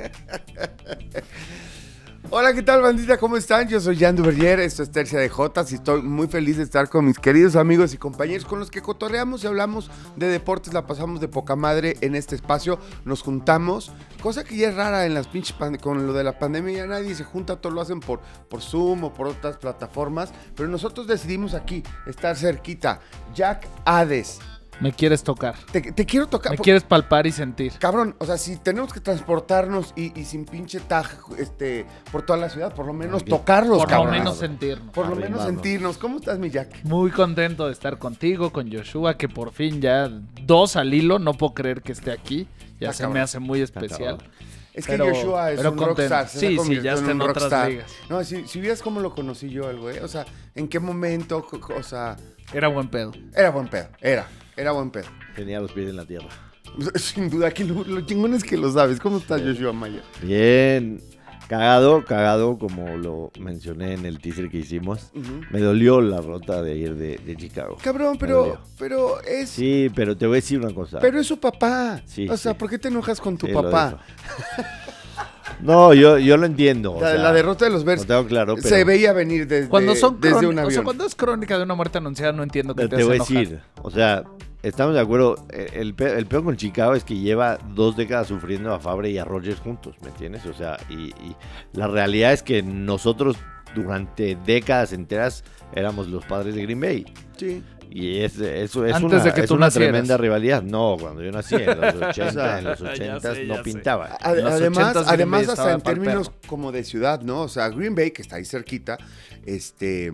Hola, ¿qué tal, bandita? ¿Cómo están? Yo soy Jan Duvergier, esto es Tercia de Jotas y estoy muy feliz de estar con mis queridos amigos y compañeros con los que cotorreamos y hablamos de deportes, la pasamos de poca madre en este espacio, nos juntamos, cosa que ya es rara en las pinches con lo de la pandemia, ya nadie se junta, todos lo hacen por, por Zoom o por otras plataformas, pero nosotros decidimos aquí estar cerquita. Jack Hades, Me quieres tocar. te, te quiero tocar. Me por- quieres palpar y sentir. Cabrón, o sea, si tenemos que transportarnos y, y sin pinche tag este, por toda la ciudad, por lo menos Bien. tocarlos, Por lo menos sentirnos. Por lo menos sentirnos. ¿Cómo estás, mi Jack? Muy contento de estar contigo, con Joshua, que por fin ya dos al hilo. No puedo creer que esté aquí. Ya se cabrón. me hace muy especial. Es que Pero- Joshua es pero un rockstar. se Sí, sí, ya está un en otras rockstar. ligas. No, si, si vieras cómo lo conocí yo, el güey. O sea, en qué momento, o sea, Era buen pedo. era buen pedo. Era, era buen pedo. Tenía los pies en la tierra. Sin duda, aquí lo, lo chingón es que lo sabes. ¿Cómo estás, Joshua Maya? Bien. Cagado, cagado, como lo mencioné en el teaser que hicimos. Me dolió la rota de ayer de, de Chicago. Cabrón, pero, pero es... Sí, pero te voy a decir una cosa. Pero es su papá. Sí, o sea. ¿por qué te enojas con tu Sí, papá? No, yo, yo lo entiendo. o La, sea, la derrota de los Lo Bears tengo claro, pero se veía venir desde, Cuando son desde un o sea, avión. cuando es crónica de una muerte anunciada, no entiendo que Pero te, te hace voy a decir, o sea, estamos de acuerdo. eh, El, pe- el peor con Chicago es que lleva dos décadas sufriendo a Fabre y a Rogers juntos, ¿me entiendes? O sea, y, y la realidad es que nosotros durante décadas enteras éramos los padres de Green Bay. Sí. Y es, eso es Antes una, de que es tú una tremenda rivalidad. No, cuando yo nací en los 80, O sea, en los ya 80 sé, no pintaba. Ade- En los además, 80s Green además hasta en términos perro. como de ciudad, ¿no? O sea, Green Bay, que está ahí cerquita, este,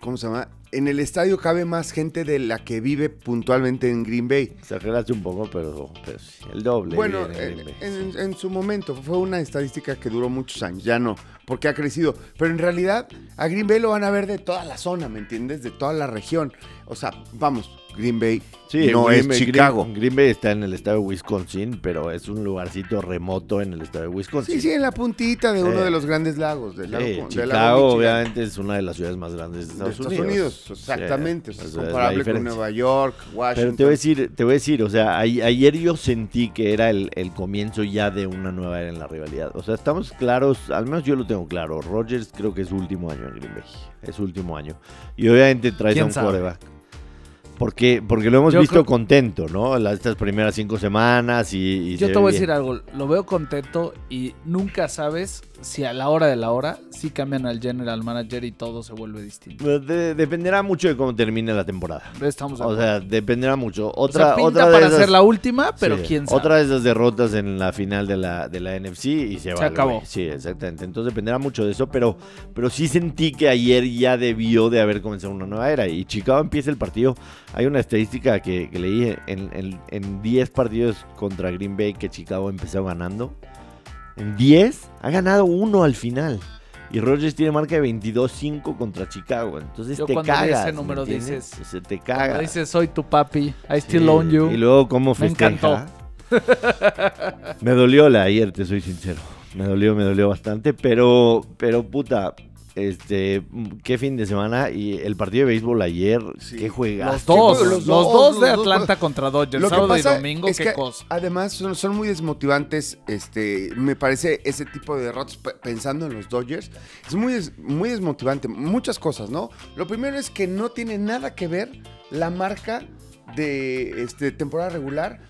¿cómo se llama? En el estadio cabe más gente de la que vive puntualmente en Green Bay. Exageraste un poco, pero, pero sí, el doble. Bueno, en en, en- sí. en su momento fue una estadística que duró muchos años, ya no, porque ha crecido. Pero en realidad a Green Bay lo van a ver de toda la zona, ¿me entiendes? De toda la región. O sea, vamos, Green Bay Sí, no Green es Bay- Chicago. Green, Green Bay está en el estado de Wisconsin, pero es un lugarcito remoto en el estado de Wisconsin. Sí, sí, en la puntita de uno de los grandes lagos. Del lago, Chicago obviamente es una de las ciudades más grandes de de Estados, Unidos. Sí, exactamente. o sea, es comparable con. Nueva York, Washington. Pero te voy a decir, te voy a decir, o sea, a- ayer yo sentí que era el, el comienzo ya de una nueva era en la rivalidad. O sea, estamos claros, al menos yo lo tengo claro. Rogers creo que es su último año en Green Bay. Es su último año. Y obviamente traes a ¿Quién un sabe? quarterback. Porque, porque lo hemos Yo visto creo- contento, ¿no? Las, estas primeras cinco semanas y, y Yo se te voy a decir algo. Lo veo contento y nunca sabes si a la hora de la hora sí cambian al general manager y todo se vuelve distinto. Pues de- dependerá mucho de cómo termine la temporada. Estamos O sea, dependerá mucho. O sea, Otra, pinta otra de para esas- ser la última, pero Sí, quién sabe. Otra de esas derrotas en la final de la, de la NFC y se, va. al acabó. Sí, exactamente. Entonces dependerá mucho de eso, pero, pero sí sentí que ayer ya debió de haber comenzado una nueva era. Y Chicago empieza el partido. Hay una estadística que, que leí en, en, en 10 partidos contra Green Bay que Chicago empezó ganando. En 10 ha ganado uno al final. Y Rogers tiene marca de 22-5 contra Chicago. Entonces Yo te cuando cagas. ese ¿me número dices- Se te Cuando caga. dices, soy tu papi, I still Sí, own you. Y luego cómo Me festeja. encantó. me dolió la ayer, te soy sincero. Me dolió, me dolió bastante, pero, pero puta, este, qué fin de semana y el partido de béisbol ayer, Sí. qué juegazo. Los dos, los los, dos, dos, los de dos. Atlanta contra Dodgers, Lo que sábado pasa y domingo, es qué que cosa. además son, son muy desmotivantes, este, me parece ese tipo de derrotas pe- pensando en los Dodgers, es muy, des- muy desmotivante, muchas cosas, ¿no? Lo primero es que no tiene nada que ver la marca de este, temporada regular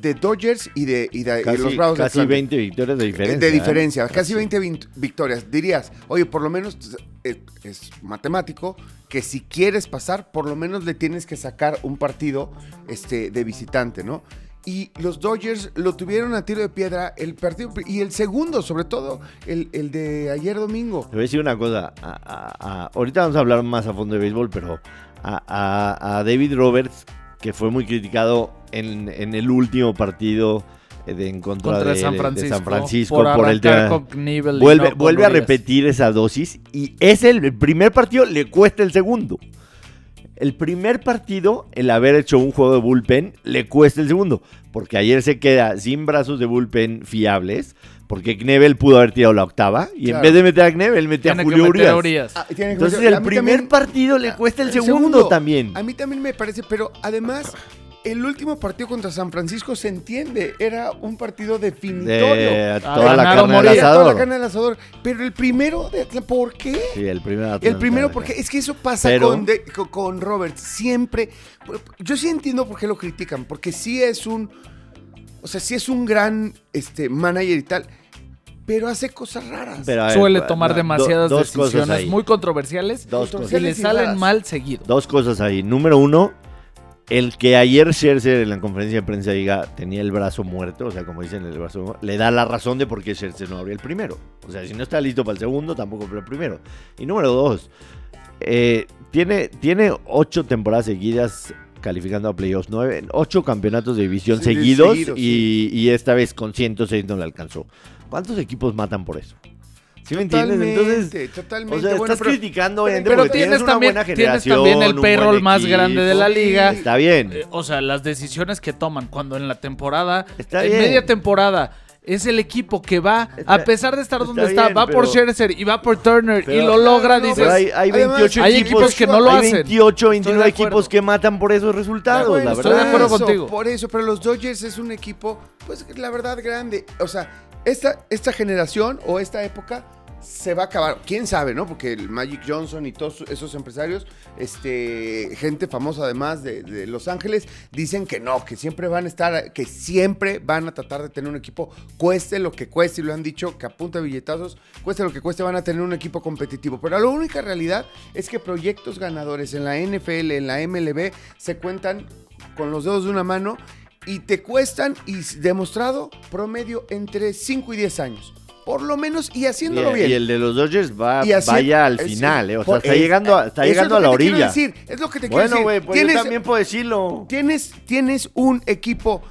de Dodgers y de, y de y Casi, los Bravos de casi Atlanta. 20 victorias de diferencia. De ¿eh? diferencia, casi 20 vin- victorias. Dirías, oye, por lo menos es, es matemático que si quieres pasar, por lo menos le tienes que sacar un partido este, de visitante, ¿no? Y los Dodgers lo tuvieron a tiro de piedra el partido y el segundo, sobre todo, el, el de ayer domingo. Te voy a decir una cosa. a- a- a- ahorita vamos a hablar más a fondo de béisbol, pero a David Roberts, que fue muy criticado en, en el último partido de, en contra, Contra de, San de Francisco, San Francisco por, por, el tema. Vuelve, no vuelve a repetir esa dosis y es el, el primer partido, le cuesta el segundo. El primer partido, el haber hecho un juego de bullpen, le cuesta el segundo. Porque ayer se queda sin brazos de bullpen fiables. Porque Knebel pudo haber tirado la octava y en vez de meter a Knebel, mete a Julio a Urias. Urias. Ah, Entonces el primer también- partido le cuesta el, el segundo, segundo. también. A mí también me parece, pero además, el último partido contra San Francisco se entiende, era un partido definitorio. De Ah, toda la carne del. Era toda la asador. carne del asador. Pero el primero de Atlanta, ¿por qué? Sí, el primero. El primero, porque es que eso pasa Pero- con, de- con, con Robert. Siempre. Yo sí entiendo por qué lo critican, porque sí es un. O sea, sí es un gran este, manager y tal, pero hace cosas raras. Pero, a ver, Suele tomar demasiadas decisiones muy controversiales Dos y cosas. le salen raras. mal seguido. Dos cosas ahí. Número uno, el que ayer Scherzer en la conferencia de prensa diga tenía el brazo muerto, o sea, como dicen, el brazo muerto, le da la razón de por qué Scherzer no abrió el primero. O sea, si no está listo para el segundo, tampoco para el primero. Y número dos, eh, tiene, tiene ocho temporadas seguidas calificando a playoffs, nueve, ocho campeonatos de división Sí, seguidos, seguidos, y, y esta vez con 106 no le alcanzó. ¿Cuántos equipos matan por eso? ¿Sí me entiendes? Entonces, totalmente. o sea, Bueno, estás pero- criticando, pero- tienes una también, buena tienes generación, también el payroll más equipo. grande de la liga. Está bien. Eh, O sea, las decisiones que toman cuando en la temporada, Está en bien. media temporada, es el equipo que va, Está- a pesar de estar donde está bien, va por Scherzer y va por Turner y lo logra, no, dices, hay, hay Además, 28 hay equipos, equipos que no lo hay hacen. 28, 29 de acuerdo. equipos que matan por esos resultados, Bueno, la estoy verdad. de acuerdo por eso, contigo. Por eso, pero los Dodgers es un equipo, pues la verdad, grande. O sea, esta, esta generación o esta época se va a acabar. Quién sabe, ¿no? Porque el Magic Johnson y todos esos empresarios, este, gente famosa además de, de Los Ángeles, dicen que no, que siempre van a estar, que siempre van a tratar de tener un equipo, cueste lo que cueste, y lo han dicho, que apunta billetazos, cueste lo que cueste, van a tener un equipo competitivo. Pero la única realidad es que proyectos ganadores en la NFL, en la MLB, se cuentan con los dedos de una mano y te cuestan, y demostrado, promedio entre 5 y 10 años. Por lo menos, y Y, haciéndolo bien. y el de los Dodgers va, vaya al final, eh, o sea, está es- llegando, a, está es llegando a la que te quiero orilla. decir, es lo que te quiero Bueno, decir. güey, pues yo también puedo decirlo. Tienes, tienes un equipo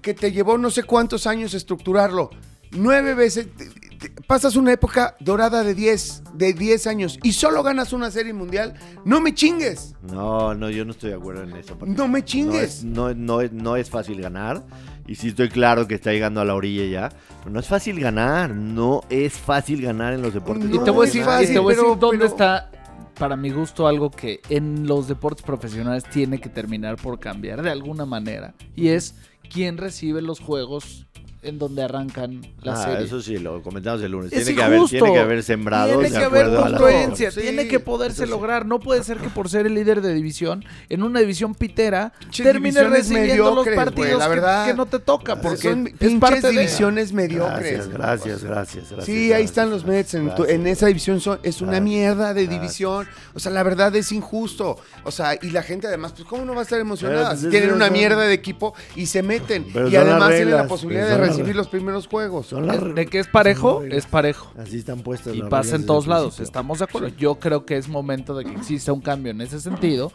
que te llevó no sé cuántos años estructurarlo. Nueve veces. te- te- Pasas una época dorada de 10, de 10 años y solo ganas una serie mundial. No me chingues. No, no, yo no estoy de acuerdo en eso. No me chingues. No es, no, no, no es fácil ganar. Y sí estoy claro que está llegando a la orilla ya. Pero no es fácil ganar. No es fácil ganar en los deportes. Y No, te voy a decir, fácil, y te voy a decir pero- dónde pero- está, para mi gusto, algo que en los deportes profesionales tiene que terminar por cambiar de alguna manera. Y es quién recibe los juegos en donde arrancan la Ah, serie. eso sí, lo comentamos el lunes. Es Tiene que, haber, tiene que haber sembrados Tiene de que haber congruencia, Sí, tiene que poderse sí. lograr. No puede ser que por ser el líder de división, en una división pitera, divisiones recibiendo los partidos la que- verdad. que, no te toca, porque Son es parte de... divisiones mediocres. Gracias, gracias, gracias, gracias. Sí, ahí están los Mets. En, tu- en esa división son- es una Gracias, mierda de gracias. división. O sea, la verdad es injusto. O sea, y la gente además, pues, ¿cómo no va a estar emocionada? Pero, pues, si es- tienen una mierda de equipo y se meten. Pero y además tienen la posibilidad pero de recibir los primeros juegos. Son las- De que es parejo, es parejo. Así están puestas. Y las pasa en todos lados, principio. estamos de acuerdo. Yo creo que es momento de que exista un cambio en ese sentido,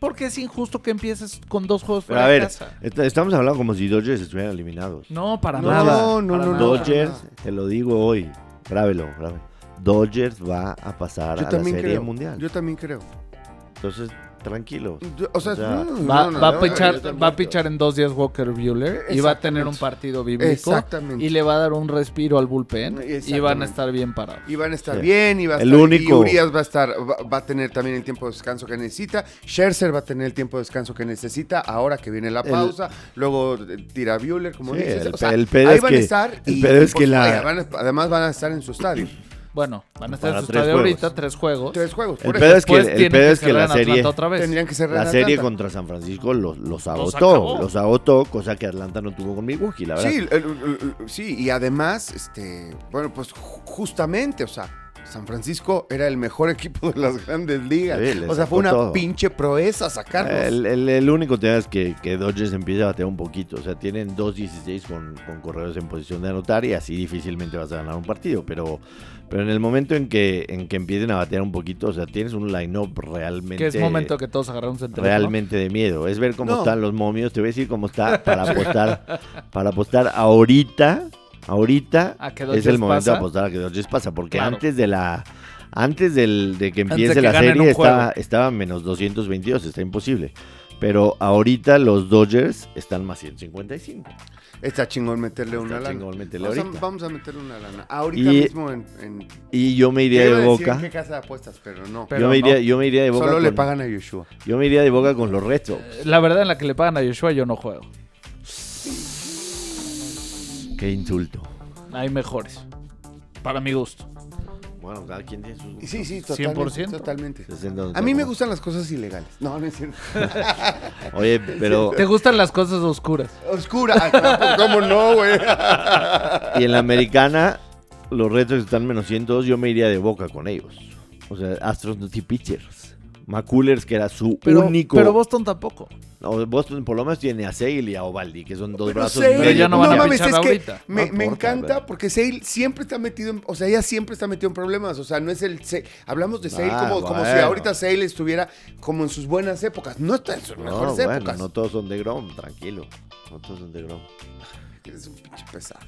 porque es injusto que empieces con dos juegos Pero fuera a de ver, casa. est- estamos hablando como si Dodgers estuvieran eliminados. No, para No, nada. no, no, para no. Dodgers, te lo digo hoy, grábelo, grábelo. Dodgers va a pasar Yo a la Serie creo. Mundial. Yo también creo. Entonces, tranquilos. Yo- o sea, O sea, no, Va, no, no, va a no, pichar, va a pichar en dos días Walker Bueller y va a tener un partido bíblico Exactamente. y le va a dar un respiro al bullpen y van a estar bien parados. Y van a estar Sí. bien, y va a El estar, único- y Urias va a estar, va, va a tener también el tiempo de descanso que necesita. Scherzer va a tener el tiempo de descanso que necesita ahora que viene la El- pausa. Luego eh, tira Bueller, como Sí, dices. el O sea, el pedo ahí es van que- a estar. el y, pedo es que la- vaya, van a- además van a estar en su estadio. Bueno, van a estar en su tres estadio juegos. ahorita, tres juegos. Tres juegos. El por pedo es que, Después el tienen pedo es que cerrar la serie, otra vez. Tendrían que ser la serie contra San Francisco los, los agotó. Los agotó, cosa que Atlanta no tuvo con Milwaukee, la verdad. Sí, el- el- el- sí, y además, este, bueno, pues ju- justamente, o sea, San Francisco era el mejor equipo de las grandes ligas. Sí, o sea, fue una todo. pinche proeza sacarlos. El, el- el único tema es que, que Dodgers empieza a batear un poquito. O sea, tienen 2-16 con, con corredores en posición de anotar y así difícilmente vas a ganar un partido. Pero, pero en el momento en que, en que empiecen a batear un poquito, o sea, tienes un line-up realmente. Que es momento que todos agarramos el teléfono. realmente de miedo. Es ver cómo No. están los momios. Te voy a decir cómo está para apostar. para apostar ahorita. Ahorita A que es el momento pasa. de apostar a que Dodgers pasa. Porque Claro. antes de la. Antes del, de que empiece de que la serie estaba, estaba menos 222, está imposible. Pero ahorita los Dodgers están más 155. Está chingón meterle una Está lana. chingón meterle vamos, a, vamos a meterle una lana. Ahorita Y- mismo en... en Y yo me iría de decir boca. en qué casa de apuestas, pero no. Pero yo, me iría, no. yo me iría de boca. Solo le con- pagan a Yoshua. Yo me iría de boca con los Red Sox. La verdad, en la que le pagan a Joshua, yo no juego. Qué insulto. Hay mejores. Para mi gusto. Bueno, cada quien tiene sus. Y Sí, sí, totalmente. 100%. totalmente. 60, A mí me gustan las cosas ilegales. No, no es cierto. Oye, pero. ¿Te gustan las cosas oscuras? Oscura. Ah, pues, ¿Cómo no, güey? Y en la americana, los Red Sox están menos 102. Yo me iría de boca con ellos. O sea, Astros no pitchers. McCullers, que era su Pero, único. pero Boston tampoco. No, Boston por lo menos tiene a Sale y a Ovaldi, que son dos Pero brazos. Sale- Pero ya no van a mames, es que ahorita. Me, No me importa, encanta porque Sale siempre está metido en. O sea, ella siempre está metido en problemas. O sea, no es el. Sa- Hablamos de Sale Ah, como, como si ahorita Sale estuviera como en sus buenas épocas. No está en sus No, mejores bueno, épocas. no todos son de Grom, tranquilo. No todos son de Grom. Eres un pinche pesado.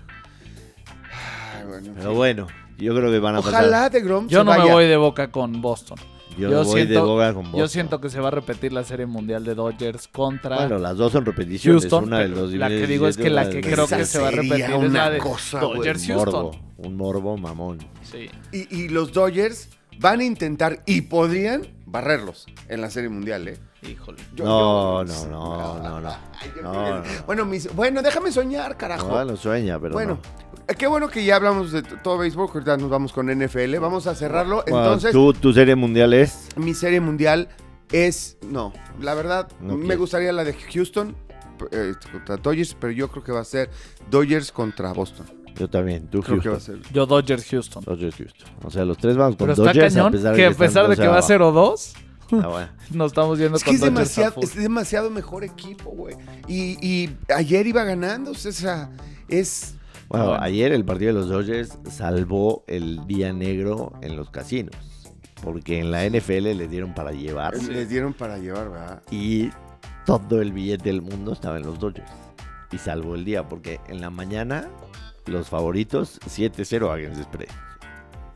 Ay, bueno. en Pero bueno, yo creo que van a Ojalá pasar. de Grom Yo se no vaya. me voy de boca con Boston. Yo, yo voy de siento- boca con Yo Boston. siento que se va a repetir la serie mundial de Dodgers contra Bueno, las dos son repeticiones. Houston. una pero 2017, la que digo es que la que creo que 2017. se va a repetir es una la de cosa. Dodgers Un Houston. morbo, un morbo mamón. Sí. Y, y los Dodgers van a intentar y podrían barrerlos en la serie mundial, ¿eh? Híjole. Yo- No, yo- no, no, no, no. Ay, No, no. Bueno, mis- bueno, déjame soñar, carajo. No, lo sueña, pero bueno, no. eh, qué bueno que ya hablamos de todo béisbol, que ahorita nos vamos con NFL. Vamos a cerrarlo. Bueno, Entonces, ¿tú, tu serie mundial es. mi serie mundial es. No, la verdad, me gustaría la de Houston eh, contra Dodgers, pero yo creo que va a ser Dodgers contra Boston. Yo también, tú Creo que va a Houston. ser. Yo Dodgers Houston. Dodgers Houston. O sea, los tres vamos con Pero está Dodgers cañón que a pesar de que va a dos 0-2, abajo. Ah, bueno. nos estamos yendo Es que con es Dodgers demasiado, es demasiado mejor equipo, güey. Y, y ayer iba ganando, o sea, es. Bueno, Bueno. ayer el partido de los Dodgers salvó el día negro en los casinos. Porque en la NFL le dieron para llevar. Les dieron para llevar, ¿verdad? Y todo el billete del mundo estaba en los Dodgers. Y salvó el día, porque en la mañana los favoritos 7-0 against spread.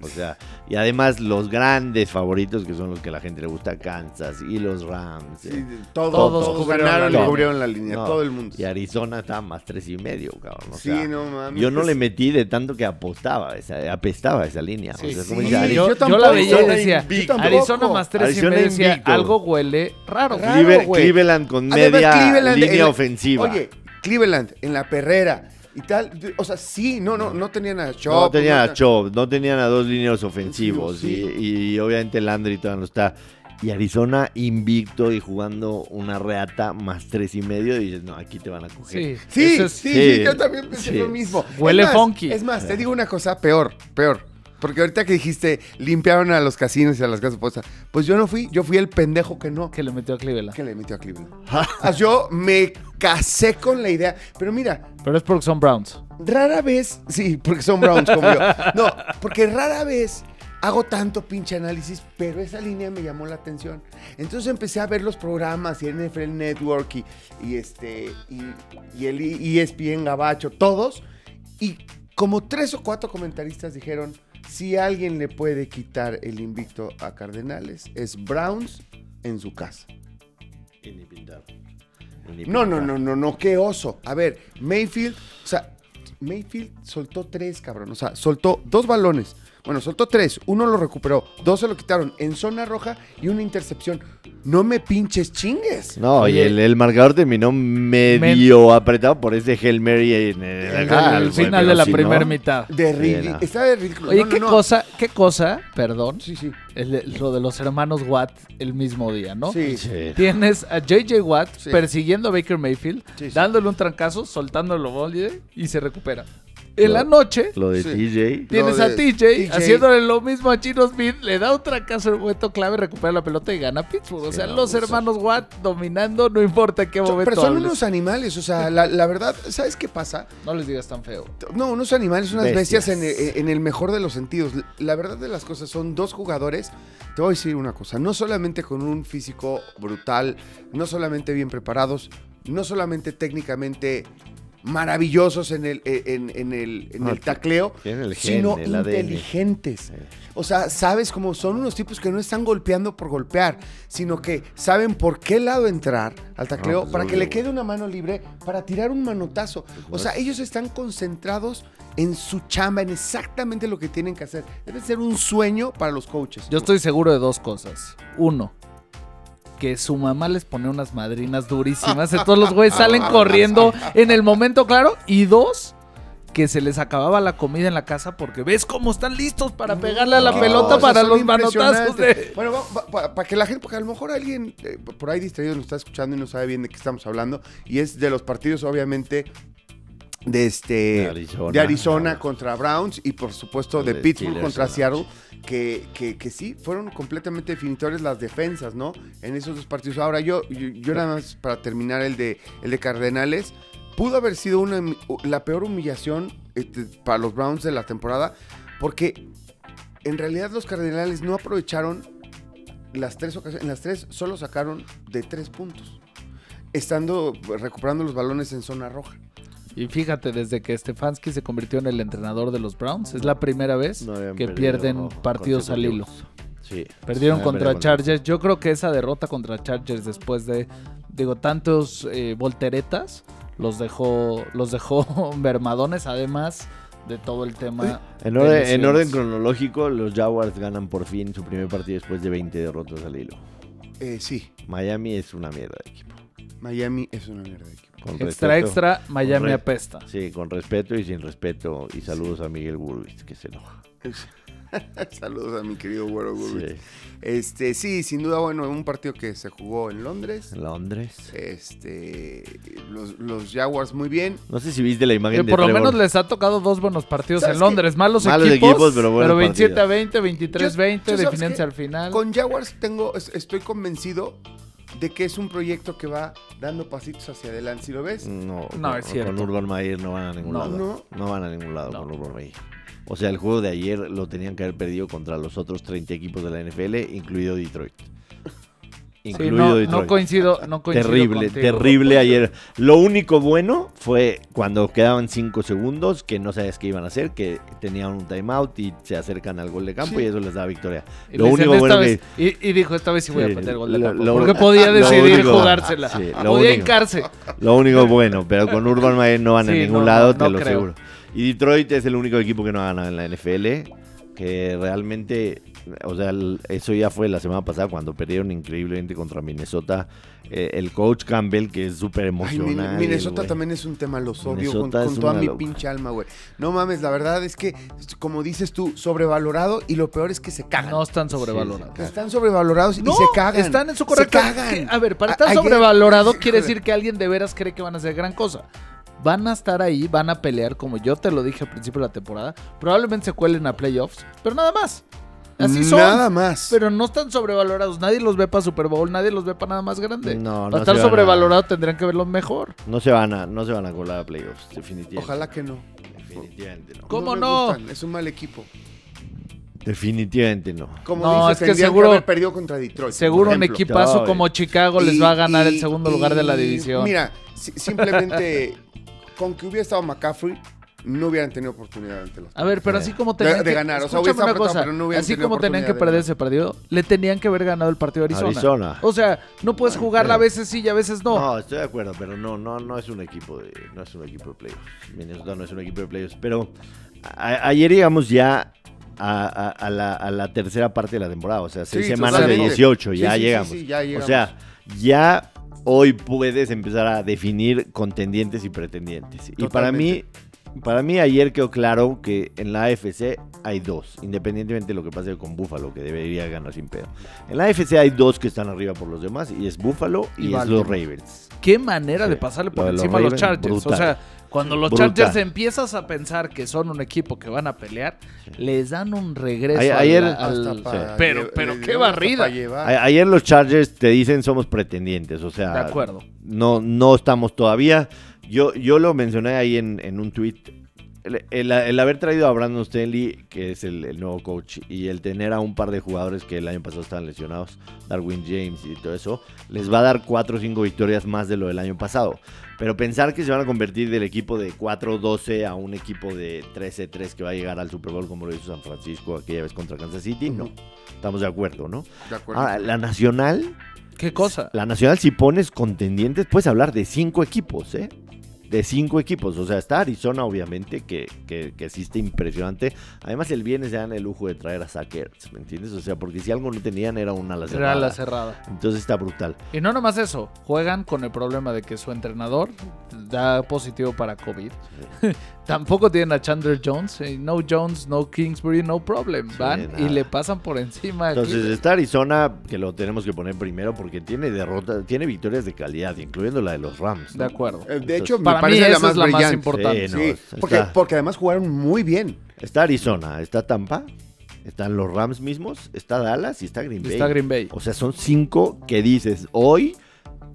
O sea, y además los grandes favoritos que son los que a la gente le gusta, Kansas y los Rams. Sí, eh, todos, Todos ganaron la y línea. cubrieron la línea, No, todo el mundo. Y Arizona estaba más tres y medio, cabrón. O sí, no mames. yo no es- le metí de tanto que apostaba, esa, apestaba esa línea. Sí, o sea, sí, como sí, dice Ari- yo yo, yo la veía y decía. Arizona más 3 y Arizona medio decía, algo huele raro. Raro, Cleveland, con Además, media Cleveland, línea el- ofensiva. Oye, Cleveland en la perrera y tal. O sea, sí, no, no, no tenían a Chop. no tenían a no- Chop, no tenían a dos líneas ofensivos. Sí. Y, y obviamente Landry todavía no está. Y Arizona invicto y jugando una reata más tres y medio. Y dices, no, aquí te van a coger. Sí, Sí, es- sí, sí, sí, yo también pensé sí. lo mismo. Huele Es más, funky. Es más, te digo una cosa peor, peor. Porque ahorita que dijiste, limpiaron a los casinos y a las casas puestas. Pues yo no fui, yo fui el pendejo que no. que le metió a Cleveland. Que le metió a Cleveland. Ah, yo me casé con la idea. Pero mira, Pero es porque son Browns. rara vez, sí, porque son Browns como yo. No, porque rara vez hago tanto pinche análisis, pero esa línea me llamó la atención. Entonces empecé a ver los programas y NFL Network y, y este y, y el ESPN Gabacho, todos. Y como tres o cuatro comentaristas dijeron, si alguien le puede quitar el invicto a Cardenales, es Browns en su casa. No, no, no, no, no, qué oso. A ver, Mayfield, o sea, Mayfield soltó tres, cabrón. O sea, soltó dos balones. Bueno, soltó tres. Uno lo recuperó. Dos se lo quitaron en zona roja y una intercepción. No me pinches chingues. No, Oye. y el, el marcador terminó medio apretado por ese Hail Mary en el, El, ah, final pero de la si primera no- mitad. De Sí, ridículo. no. Está de ridículo. Oye, No, qué no. cosa, qué cosa, perdón, Sí, sí. lo de los hermanos Watt el mismo día, ¿no? Sí. Sí. Tienes a JJ Watt Sí. persiguiendo a Baker Mayfield, Sí, sí. dándole un trancazo, soltándolo y se recupera. En Lo- la noche Lo de Sí. TJ. tienes Lo a TJ, TJ. haciéndole lo mismo a Chino Smith, le da trancazo en el momento clave, recupera la pelota y gana Pittsburgh. o sea, los hermanos Watt dominando, no importa en qué momento Pero son hables. unos animales, o sea, la, la verdad, ¿sabes qué pasa? No les digas tan feo. No, unos animales, unas bestias, Bestias. en, en el mejor de los sentidos. La verdad de las cosas son dos jugadores. Te voy a decir una cosa, no solamente con un físico brutal, no solamente bien preparados, no solamente técnicamente maravillosos en el, eh, en, en el, en Ah, el tacleo, tienen el gen, sino el inteligentes. O sea, sabes como son unos tipos que no están golpeando por golpear, sino que saben por qué lado entrar al tacleo No, pues, para que le quede una mano libre para tirar un manotazo. O sea, ellos están concentrados en su chamba, en exactamente lo que tienen que hacer. Debe ser un sueño para los coaches. Yo estoy seguro de dos cosas. Uno, que su mamá les pone unas madrinas durísimas. Entonces los güeyes salen corriendo en el momento claro. Y dos, que se les acababa la comida en la casa porque ves cómo están listos para pegarle a la No, pelota para los manotazos. de- Bueno, para que la gente, porque a lo mejor alguien eh, por ahí distraído nos está escuchando y no sabe bien de qué estamos hablando. Y es de los partidos, obviamente, de este De Arizona. de Arizona contra Browns y por supuesto de de Pittsburgh Steelers contra. Seattle, que, que, que sí, fueron completamente definitorias las defensas, ¿no? En esos dos partidos. Ahora yo, yo, yo nada más para terminar el de, el de Cardenales, pudo haber sido una, la peor humillación este, para los Browns de la temporada, porque en realidad los Cardenales no aprovecharon las tres ocasiones, en las tres solo sacaron de tres puntos, estando recuperando los balones en zona roja. Y fíjate, desde que Stefanski se convirtió en el entrenador de los Browns, es la primera vez No que perdido pierden partidos al hilo. Sí. Perdieron habían contra Chargers. Yo creo que esa derrota contra Chargers después de, digo, tantos eh, volteretas, los dejó, los dejó mermadones, además de todo el tema. En de orden, en orden cronológico, los Jaguars ganan por fin su primer partido después de 20 derrotas al hilo. Eh, sí, Miami es una mierda de equipo. Miami es una mierda de equipo. Con Extra, respeto. extra, Miami apesta. Sí, con respeto y sin respeto. Y saludos a Miguel Burwitz, que se enoja. Saludos a mi querido Güero Gurwitz. Sí. Este, sí, sin duda, bueno, un partido que se jugó en Londres. Londres. Este, los, los Jaguars muy bien. No sé si viste la imagen Que de por lo Trevor. menos les ha tocado dos buenos partidos ¿Sabes en? Londres. Malos, Malos equipos, equipos, pero buenos 27 a partidos. 20, 23-20, Yo- yo sabes definiéndose que al final. Con Jaguars tengo, es- estoy convencido de que es un proyecto que va dando pasitos hacia adelante. Si lo ves, No, No, con- es cierto. Con Urban Meyer no van a ningún No. lado. No. No. van a ningún lado No. con Urban Meyer. O sea, el juego de ayer lo tenían que haber perdido contra los otros 30 equipos de la NFL, incluido Detroit. Sí, Incluido no, Detroit. no coincido, no coincido Terrible, contigo. terrible ayer. Lo único bueno fue cuando quedaban 5 segundos, que no sabías qué iban a hacer, que tenían un timeout y se acercan al gol de campo Sí. y eso les da victoria. Y Lo único "Esta bueno vez-" que... y, y dijo, esta vez sí voy Sí, a meter gol de lo- campo. lo- Porque podía decidir único- jugársela. sí, podía único. hincarse. Lo único bueno, pero con Urban Meyer no van a Sí, ningún no, lado, te lo creo. aseguro. Y Detroit es el único equipo que no ha ganado en la NFL, que realmente, o sea, el- eso ya fue la semana pasada cuando perdieron increíblemente contra Minnesota. Eh, el coach Campbell, que es súper Ay, emocional. Minnesota güey. también es un tema, los odio con, Minnesota con toda mi pinche alma, güey. No mames, la verdad es que, como dices tú, sobrevalorado y lo peor es que se cagan. No están sobrevalorados. Sí, Están sobrevalorados No, y se cagan. están en su Se correcto. cagan. A ver, para estar sobrevalorado quiere decir que alguien de veras cree que van a hacer gran cosa. Van a estar ahí, van a pelear, como yo te lo dije al principio de la temporada. Probablemente se cuelen a playoffs, pero nada más. Así son. Nada más. Pero no están sobrevalorados. Nadie los ve para Super Bowl, nadie los ve para nada más grande. No, no para estar se van a- sobrevalorados tendrían que verlos mejor. No se van a, no se van a colar a playoffs, definitivamente. Ojalá que no. Definitivamente no. ¿Cómo me no? gustan, Es un mal equipo. Definitivamente no. Como No, dices, es que tendrían seguro- haber perdido contra Detroit. Seguro un ejemplo. equipazo Ay. como Chicago les Y- va a ganar el y- segundo lugar de la y, división. Mira, si- simplemente con que hubiera estado McCaffrey, no hubieran tenido oportunidad ante los. A ver, pero Sí. así como De- tenían de que, ganar, o sea, una apretado, cosa, pero no hubieran así como tenían que perder ese partido, le tenían que haber ganado el partido a Arizona. Arizona. O sea, no puedes jugarla a veces sí y a veces no. No, estoy de acuerdo, pero no, no, no es un equipo de, no es un equipo de playoffs. Minnesota no es un equipo de playoffs. Pero a- ayer llegamos ya a, a- a la, a la tercera parte de la temporada, o sea, seis Sí, semanas de totalmente. 18, Sí, ya sí, sí, llegamos. sí, ya llegamos. O sea, ya hoy puedes empezar a definir contendientes y pretendientes. Y para mí, para mí ayer quedó claro que en la AFC hay dos, independientemente de lo que pase con Buffalo, que debería ganar sin pedo. En la AFC hay dos que están arriba por los demás, y es Buffalo y, Y es los. Ravens. Qué manera Sí. de pasarle por Lo de los encima a los Chargers. O sea, cuando los Brutal. Chargers empiezas a pensar que son un equipo que van a pelear, les dan un regreso al- ayer- al- Pero- pero le qué barrida. A- ayer los Chargers te dicen somos pretendientes, o sea, De acuerdo. no, no estamos todavía. Yo, yo lo mencioné ahí en, en un tweet. el, el- el haber traído a Brandon Stanley, que es el, el nuevo coach, y el tener a un par de jugadores que el año pasado estaban lesionados, Darwin James y todo eso, les va a dar 4 o 5 victorias más de lo del año pasado. Pero pensar que se van a convertir del equipo de 4-12 a un equipo de 13-3 que va a llegar al Super Bowl como lo hizo San Francisco aquella vez contra Kansas City, no. Estamos de acuerdo, ¿no? De acuerdo. Ahora, la Nacional, ¿Qué cosa? la Nacional si pones contendientes, puedes hablar de 5 equipos, ¿eh? De 5 equipos. O sea, está Arizona, obviamente, que, que, que sí está impresionante. Además, el viernes se dan el lujo de traer a Sackers, ¿me entiendes? O sea, porque si algo no tenían era una ala Era cerrada. la cerrada. Entonces está brutal. Y no nomás eso, juegan con el problema de que su entrenador da positivo para COVID. Tampoco tienen a Chandler Jones. eh, No Jones, no Kingsbury, no problem. Sí, Van y le pasan por encima. Entonces está Arizona, que lo tenemos que poner primero porque tiene derrotas, tiene victorias de calidad, incluyendo la de los Rams. de acuerdo. Eh, de hecho, me Mí parece la esa más es la más importante. Sí, no, Sí, está- porque, porque además jugaron muy bien. Está Arizona, está Tampa, están los Rams mismos, está Dallas y está Green Bay. está Green Bay. O sea, son cinco que dices, hoy,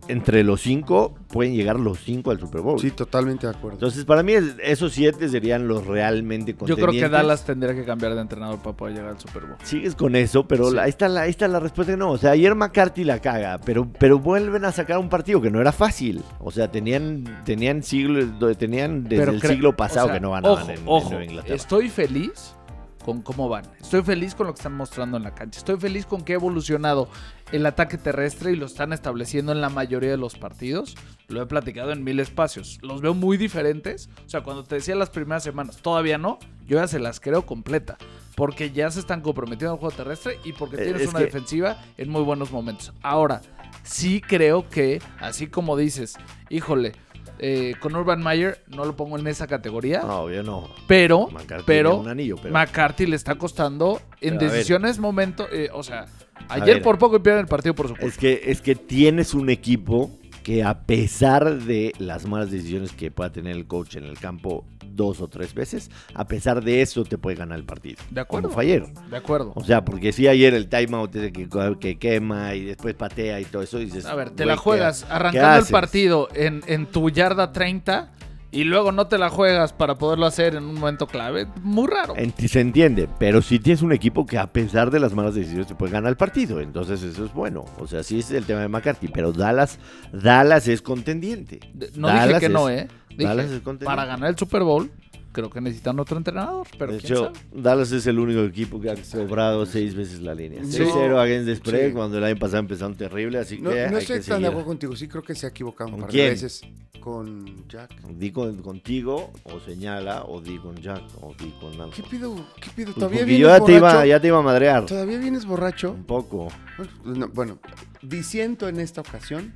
entre los cinco, pueden llegar los cinco al Super Bowl. Sí, totalmente de acuerdo. Entonces, para mí, es- esos siete serían los realmente Yo contendientes. creo que Dallas tendría que cambiar de entrenador para poder llegar al Super Bowl. Sigues con eso, pero Sí. la- ahí, está la, ahí está la respuesta que no. O sea, ayer McCarthy la caga, pero, pero vuelven a sacar un partido que no era fácil. O sea, tenían, tenían siglo, tenían desde Pero el siglo pasado o sea, que no ganaban ojo, en, en ojo, Nueva Inglaterra. Estoy feliz con cómo van. Estoy feliz con lo que están mostrando en la cancha. Estoy feliz con que ha evolucionado el ataque terrestre y lo están estableciendo en la mayoría de los partidos. Lo he platicado en mil espacios. Los veo muy diferentes. O sea, cuando te decía las primeras semanas, todavía no, yo ya se las creo completa. Porque ya se están comprometiendo al juego terrestre y porque Eh, tienes es una que- defensiva en muy buenos momentos. Ahora, sí creo que, así como dices, híjole, eh, con Urban Meyer no lo pongo en esa categoría. No, obvio no. Pero, McCarthy pero, un anillo, pero McCarthy le está costando en decisiones, momento, eh, o sea, ayer por poco pierden el partido por su culpa. es que, es que tienes un equipo que a pesar de las malas decisiones que pueda tener el coach en el campo dos o tres veces, a pesar de eso te puede ganar el partido. De acuerdo. Como ayer. De acuerdo. O sea, porque si ayer el timeout ese que, que quema y después patea y todo eso, dices... A ver, te la ¿qué- juegas arrancando el partido en, en tu yarda 30 y luego no te la juegas para poderlo hacer en un momento clave. Muy raro. Enti- se entiende, pero si tienes un equipo que a pesar de las malas decisiones te puede ganar el partido, entonces eso es bueno. O sea, sí es el tema de McCarthy, pero Dallas, Dallas es contendiente. No Dallas dije que es- no, ¿eh? Dije, Dallas es contendiente. para ganar el Super Bowl, creo que necesitan otro entrenador. Pero de quién hecho, sabe. Dallas es el único equipo que ha sobrado seis veces la línea. Sí. 6-0 against the spread Sí. cuando el año pasado empezaron terrible, así No, que no hay estoy que tan de acuerdo contigo. Sí creo que se ha equivocado un ¿Con par quién? de veces con Jack. Di con- contigo, o señala, o di con Jack, o di con algo. ¿Qué pido? ¿Qué pido? ¿Todavía vienes yo ya te, borracho? iba, ya te iba a madrear. ¿Todavía vienes borracho? Un poco. Bueno, no, Bueno, disiento en esta ocasión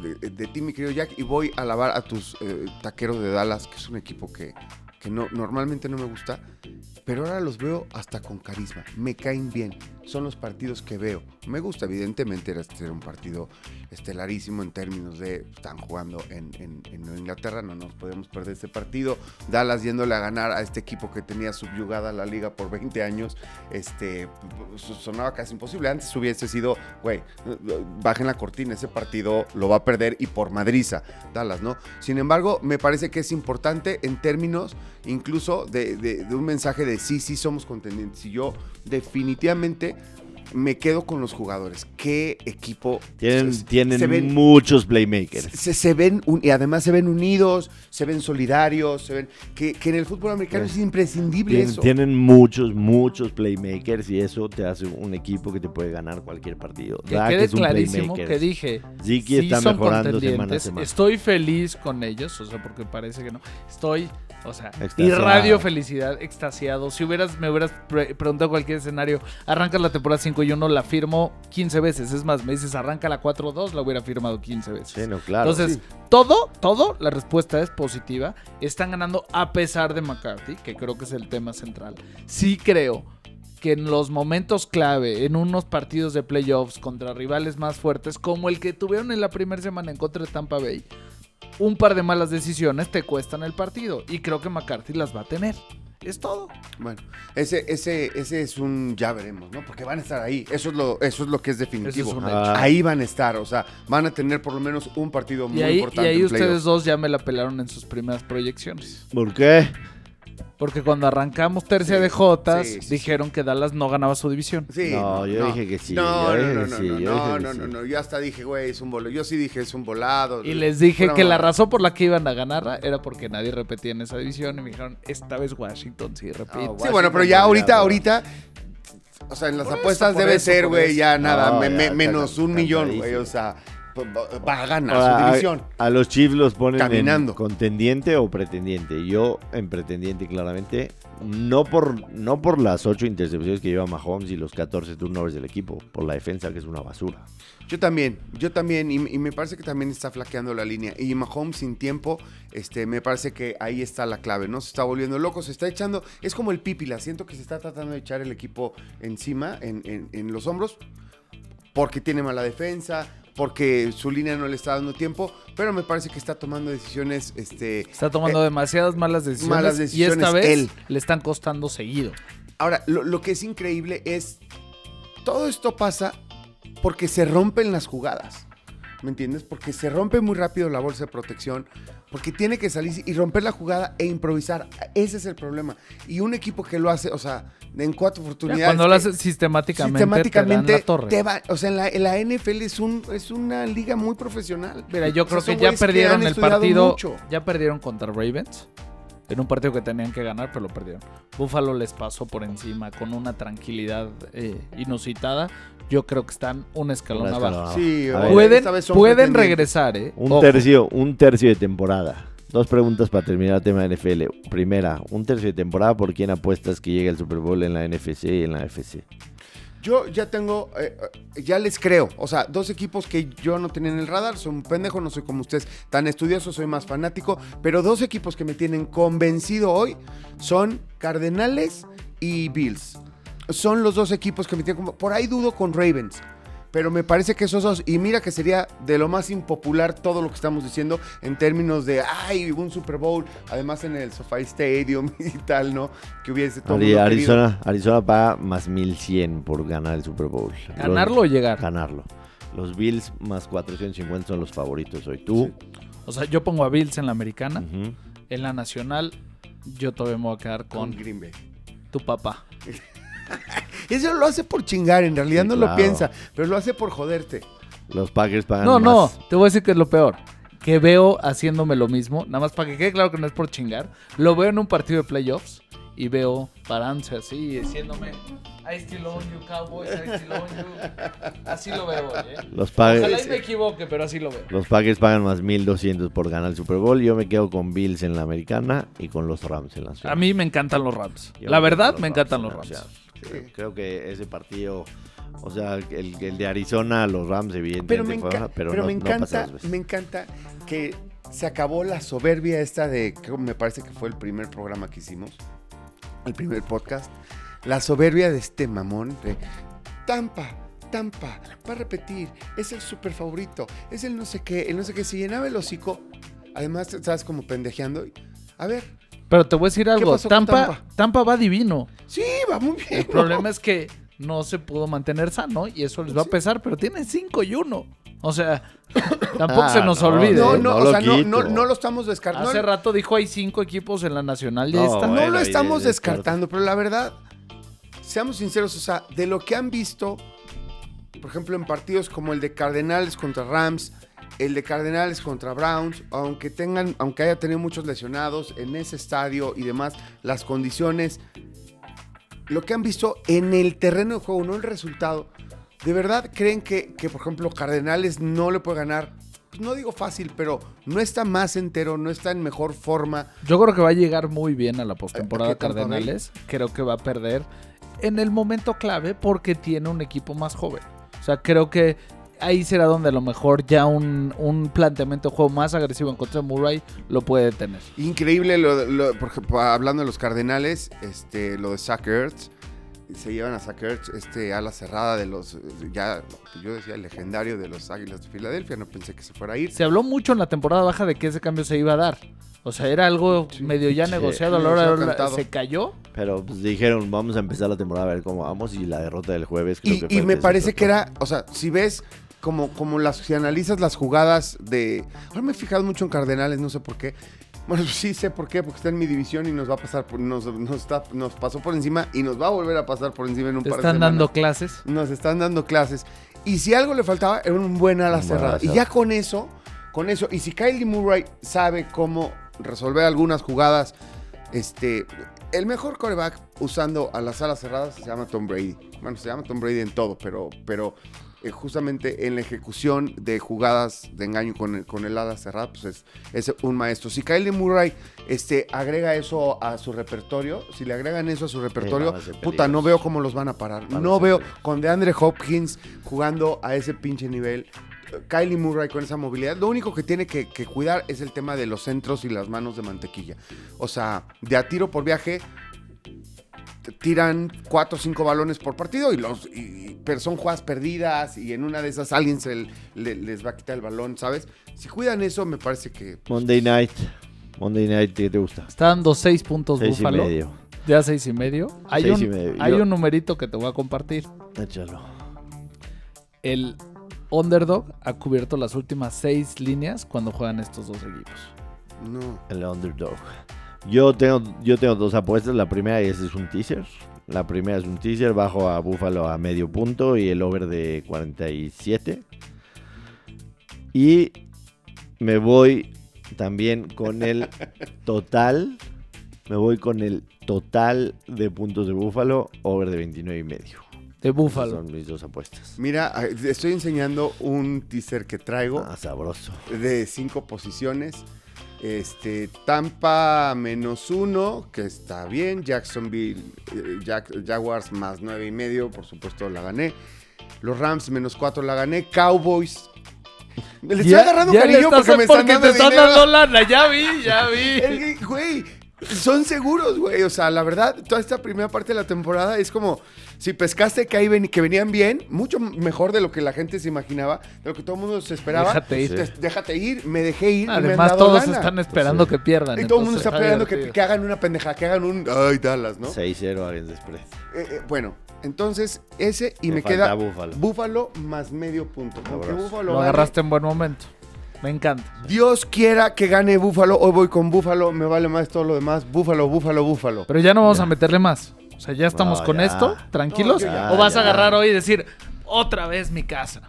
de, de- ti, mi querido Jack, y voy a alabar a tus eh, taqueros de Dallas, que es un equipo que, que no, normalmente no me gusta, pero ahora los veo hasta con carisma. Me caen bien. Son los partidos que veo. Me gusta, evidentemente, era este un partido estelarísimo en términos de están jugando en, en- Inglaterra, no nos podemos perder este partido. Dallas yéndole a ganar a este equipo que tenía subyugada la liga por 20 años, este sonaba casi imposible. Antes hubiese sido, güey, bajen la cortina, ese partido lo va a perder y por madriza, Dallas, ¿no? Sin embargo, me parece que es importante en términos incluso de, de- de un mensaje de sí, sí somos contendientes. Y yo definitivamente me quedo con los jugadores. ¿Qué equipo? Tienen, se- tienen se ven- muchos playmakers. se, se ven un- y además se ven unidos, se ven solidarios, se ven que, que en el fútbol americano es imprescindible Tienen, eso. tienen muchos, muchos playmakers y eso te hace un equipo que te puede ganar cualquier partido. Que Dak quede es un clarísimo playmaker. que dije. Ziki sí está son mejorando semana a semana. Estoy feliz con ellos, o sea, porque parece que no. Estoy, o sea, Extasiado. irradio felicidad, extasiado. Si hubieras, me hubieras pre- preguntado cualquier escenario, arranca la temporada 5 y 1, la firmo 15 veces. Es más, me dices arranca la 4-2, la hubiera firmado 15 veces. Sí, no, claro. Entonces, sí. todo, todo, la respuesta es positiva. Están ganando a pesar de McCarthy, que creo que es el tema central. Sí creo que en los momentos clave, en unos partidos de playoffs contra rivales más fuertes, como el que tuvieron en la primera semana en contra de Tampa Bay, un par de malas decisiones te cuestan el partido. Y creo que McCarthy las va a tener. Es todo. Bueno, ese, ese, ese es un ya veremos, ¿no? Porque van a estar ahí. Eso es lo, eso es lo que es definitivo. Eso es un hecho. Ahí van a estar, o sea, van a tener por lo menos un partido muy Y ahí, y importante. ahí en ustedes dos ya me la pelaron en sus primeras proyecciones. ¿Por qué? Porque cuando arrancamos tercia Sí, de Jotas, sí, sí, dijeron que Dallas no ganaba su división. Sí, No, yo dije que sí, No, no, no, no, sí, no, yo no, no, no, no, Yo hasta dije, güey, es un volado. Yo sí dije, es un volado. Y les dije que la razón por la que iban a ganar era porque nadie repetía en esa división. Y me dijeron, esta vez Washington sí repite. Sí, bueno, pero ya ahorita, ahorita. O sea, en las Por apuestas debe eso, ser, güey, ya nada, No, me- ya menos un millón, güey. O sea, va- va a ganar Ahora, su a- división. A, los Chiefs los ponen Caminando. en contendiente o pretendiente. Yo en pretendiente claramente, no por no por las ocho intercepciones que lleva Mahomes y los 14 turnovers del equipo, por la defensa que es una basura. Yo también, yo también, y, y me parece que también está flaqueando la línea. Y Mahomes sin tiempo, este, me parece que ahí está la clave, ¿no? Se está volviendo loco, se está echando, es como el pípila, siento que se está tratando de echar el equipo encima, en, en- en los hombros, porque tiene mala defensa, porque su línea no le está dando tiempo, pero me parece que está tomando decisiones, este... Está tomando eh, demasiadas malas decisiones. malas y decisiones esta vez él. le están costando seguido. Ahora, lo, lo que es increíble es, todo esto pasa porque se rompen las jugadas. ¿Me entiendes? Porque se rompe muy rápido la bolsa de protección, porque tiene que salir y romper la jugada e improvisar. Ese es el problema. Y un equipo que lo hace, o sea, en cuatro oportunidades. Cuando lo que haces sistemáticamente, sistemáticamente te la torre. te va- o sea, en la, en la NFL es, un, es una liga muy profesional. Mira, yo O sea, creo que ya que perdieron el partido. mucho. Ya perdieron contra Ravens. En un partido que tenían que ganar, pero lo perdieron. Buffalo les pasó por encima con una tranquilidad eh, inusitada. Yo creo que están un escalón abajo. Sí, ver, Pueden, regresar, ¿eh? Un Ojo. tercio, un tercio de temporada. Dos preguntas para terminar el tema de NFL. Primera, un tercio de temporada, ¿por quién apuestas que llegue al Super Bowl en la NFC y en la FC? Yo ya tengo, eh, eh, ya les creo. O sea, dos equipos que yo no tenía en el radar. Soy un pendejo, no soy como ustedes tan estudioso, soy más fanático. Pero dos equipos que me tienen convencido hoy son Cardenales y Bills. Son los dos equipos que me tienen como... Por ahí dudo con Ravens. Pero me parece que esos dos, y mira que sería de lo más impopular todo lo que estamos diciendo en términos de, ay, un Super Bowl, además en el SoFi Stadium y tal, ¿no? Que hubiese todo. el Ari- querido. Arizona, Arizona paga más 1100 por ganar el Super Bowl. Los- ¿Ganarlo o llegar? Ganarlo. Los Bills más 450 son los favoritos hoy. ¿Tú? O sea, yo pongo a Bills en la americana. En la nacional, yo todavía me voy a quedar con con Green Bay. tu papá. Eso lo hace por chingar, en realidad Sí, no claro. lo piensa, pero lo hace por joderte. Los Packers pagan No, más. no, te voy a decir que es lo peor. Que veo haciéndome lo mismo, nada más para que quede claro que no es por chingar. Lo veo en un partido de playoffs y veo parándose así y diciéndome, I still own you, Cowboys, I still own you. Así lo veo, ¿eh? Los, Ojalá Packers, y me equivoque, pero así lo veo. los Packers pagan más 1200 por ganar el Super Bowl. Yo me quedo con Bills en la americana y con los Rams en la nacional. A mí me encantan los Rams. Yo La verdad, me encantan los Rams. Creo, que ese partido, o sea, el, el de Arizona, los Rams, evidentemente, Pero me, enca- pero pero no, me encanta, me encanta que se acabó la soberbia esta de, creo, me parece que fue el primer programa que hicimos, el primer podcast, la soberbia de este mamón de Tampa, Tampa, va a repetir, es el super favorito, es el no sé qué, el no sé qué, se llenaba el hocico, además estabas como pendejeando, a ver, Pero te voy a decir algo, Tampa, Tampa? Tampa va divino. sí, va muy bien. El problema es que no se pudo mantener sano y eso les va a pesar, pero tiene 5 y 1. O sea, tampoco Ah, se nos no, olvide. No, no, no o lo sea, no, no, lo estamos descartando. Hace rato dijo hay cinco equipos en la nacional y está. No lo estamos de- descartando, pero la verdad, seamos sinceros, o sea, de lo que han visto, por ejemplo, en partidos como el de Cardenales contra Rams, el de Cardenales contra Browns, aunque tengan, aunque haya tenido muchos lesionados en ese estadio y demás, las condiciones, lo que han visto en el terreno de juego, no el resultado, ¿de verdad creen que, que, por ejemplo, Cardenales no le puede ganar? Pues no digo fácil, pero no está más entero, no está en mejor forma. Yo creo que va a llegar muy bien a la postemporada ¿A qué Tampa Bay? Cardenales. Creo que va a perder en el momento clave porque tiene un equipo más joven. O sea, creo que ahí será donde a lo mejor ya un, un planteamiento de juego más agresivo en contra de Murray lo puede tener. Increíble, lo, lo- por ejemplo, hablando de los Cardenales, este, lo de Zach Ertz. se llevan a Sackers, este ala cerrada de los, ya, yo decía, el legendario de los Águilas de Filadelfia, no pensé que se fuera a ir. Se habló mucho en la temporada baja de que ese cambio se iba a dar. O sea, era algo Sí. medio ya Sí. negociado a la hora se la- cayó. Pero pues dijeron, vamos a empezar la temporada a ver cómo vamos y la derrota del jueves creo Y, que y fue me el parece que era, o sea, si ves como, como las, si analizas las jugadas de. Ahora me he fijado mucho en Cardenales, no sé por qué. Bueno, sí sé por qué, porque está en mi división y nos va a pasar, por- nos, nos, está- nos pasó por encima y nos va a volver a pasar por encima en un Te par de están semanas. dando clases. Nos están dando clases. Y si algo le faltaba, era un buen ala cerrada. Y ya con eso, con eso, y si Kylie Murray sabe cómo resolver algunas jugadas, este, el mejor coreback usando a las alas cerradas se llama Tom Brady. Bueno, se llama Tom Brady en todo, pero, pero justamente en la ejecución de jugadas de engaño con con el ala cerrada, pues es, es un maestro. Si Kylie Murray este, agrega eso a su repertorio, si le agregan eso a su repertorio, puta, no veo cómo los van a parar. Van no veo peligrosos. con DeAndre Hopkins jugando a ese pinche nivel. Kylie Murray con esa movilidad. Lo único que tiene que, que cuidar es el tema de los centros y las manos de mantequilla. O sea, de a tiro por viaje tiran cuatro o cinco balones por partido y los y- y- pero son jugadas perdidas y en una de esas alguien se le- les va a quitar el balón, ¿sabes? Si cuidan eso, me parece que Monday Night. Monday Night, ¿qué te gusta? Está dando seis puntos Seis y medio. Ya seis y medio. Hay, Seis un, y medio. hay Yo- un numerito que te voy a compartir. Échalo. El underdog ha cubierto las últimas seis líneas cuando juegan estos dos equipos. no. El underdog. Yo tengo, yo tengo dos apuestas. La primera y ese es un teaser. La primera es un teaser. Bajo a Buffalo a medio punto y el over de 47. Y me voy también con el total. Me voy con el total de puntos de Buffalo. Over de 29 y medio. De Esas Búfalo. son mis dos apuestas. Mira, estoy enseñando un teaser que traigo. Ah, sabroso. de cinco posiciones. Este, Tampa menos uno, que está bien. Jacksonville, eh, Jack- Jaguars más nueve y medio, por supuesto la gané. Los Rams menos cuatro la gané. Cowboys. Le estoy Ya- agarrando ya cariño porque me están porque dando te están dinero. dando lana. Ya vi, ya vi. Güey, son seguros, güey. O sea, la verdad, toda esta primera parte de la temporada es como si pescaste que, ahí ven- que venían bien, mucho mejor de lo que la gente se imaginaba, de lo que todo el mundo se esperaba. Déjate ir. Te- déjate ir, me dejé ir. y me han Además, dado todos lana. están esperando que pierdan. Y todo el mundo está esperando que, hagan una pendeja, que hagan un. Ay, Dallas, ¿no? 6-0 against the spread. Eh, eh, bueno, entonces ese y me, Me queda Buffalo. Búfalo más medio punto. Con que Sabroso. Búfalo Lo agarraste en buen momento. Me encanta. Dios quiera que gane Búfalo. Hoy voy con Búfalo, me vale más todo lo demás. Búfalo, Búfalo, Búfalo. Pero ya no vamos Ya. a meterle más. O sea, ya estamos No, con ya. esto, tranquilos. No, yo ya. o vas a ya. agarrar hoy y decir, otra vez mi casa.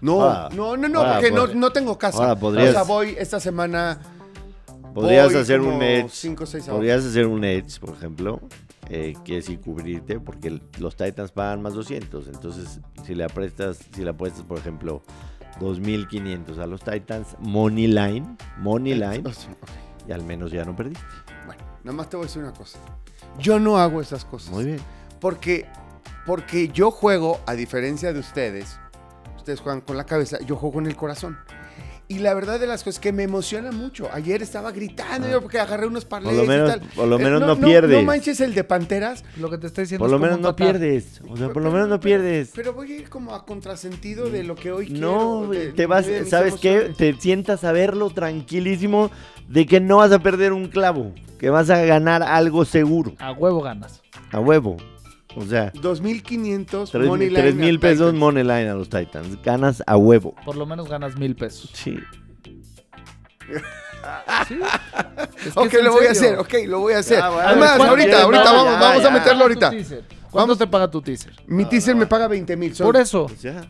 No, Ahora- no, no, no, ahora porque no, pod- no tengo casa. ahora podrías- O sea, voy esta semana. Podrías hacer un edge. cinco seis Podrías hacer un edge, por ejemplo, eh, que y cubrirte, porque los Titans pagan más 200. Entonces, si le apuestas, si le apuestas, por ejemplo, 2500 a los Titans, money line, money line, y al menos ya no perdiste. Bueno, nada más te voy a decir una cosa. Yo no hago esas cosas. Muy bien. Porque, porque yo juego, a diferencia de ustedes, ustedes juegan con la cabeza, yo juego con el corazón. Y la verdad de las cosas es que me emociona mucho. Ayer estaba gritando yo porque agarré unos Por parlays lo menos, y tal. por lo Eh, menos no, pierdes. No manches el de Panteras, Lo que te estoy diciendo por lo es menos no tratar. pierdes. O sea, por lo Pero- menos no pero- pierdes. pero voy a ir como a contrasentido de lo que hoy No, quiero. de- te vas, ¿sabes qué? Te sientas a verlo tranquilísimo de que no vas a perder un clavo, que vas a ganar algo seguro, A huevo ganas. a huevo. O sea, 2.500 tres, money line tres mil a pesos Titans. money line a los Titans. Ganas a huevo. Por lo menos ganas mil pesos. Sí. Sí. Es que Ok, lo voy a hacer, ok, lo voy a hacer. Ya, bueno, Además, ¿cuánto ahorita, quieres? ahorita, No, vamos, ya, vamos ya. a meterlo ahorita. ¿Cuánto te paga tu teaser? Mi teaser me paga 20 mil. Por eso, sea,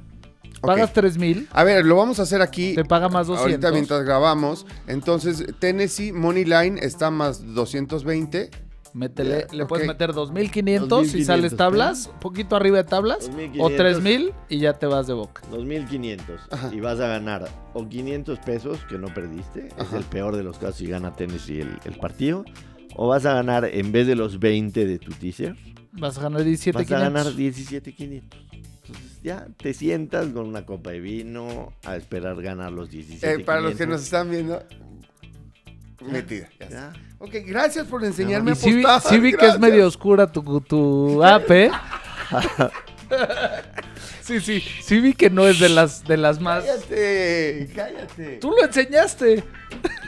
pagas tres mil, A ver, lo vamos a hacer aquí. te paga más 200. Ahorita mientras grabamos. Entonces, Tennessee Money Line está más 220. Métele, Ya, le puedes ok. meter 2500 si 2500, sales tablas, un poquito arriba de tablas, o 2500. 3000 y ya te vas de boca. 2500 Ajá. y vas a ganar o 500 pesos que no perdiste, es Ajá. el peor de los casos y gana Tennessee el, el partido, o vas a ganar en vez de los 20 de tu teaser, Vas a ganar 17 vas a ganar 17,500. Entonces ya te sientas con una copa de vino a esperar ganar los 17. Eh, para los que nos están viendo, metida. ya. Ya. Ok, gracias por enseñarme Y a sí, vi- sí vi que es medio oscura tu, tu AP, Sí, sí, sí vi que no es de las, de las más... Cállate, cállate. Tú lo enseñaste.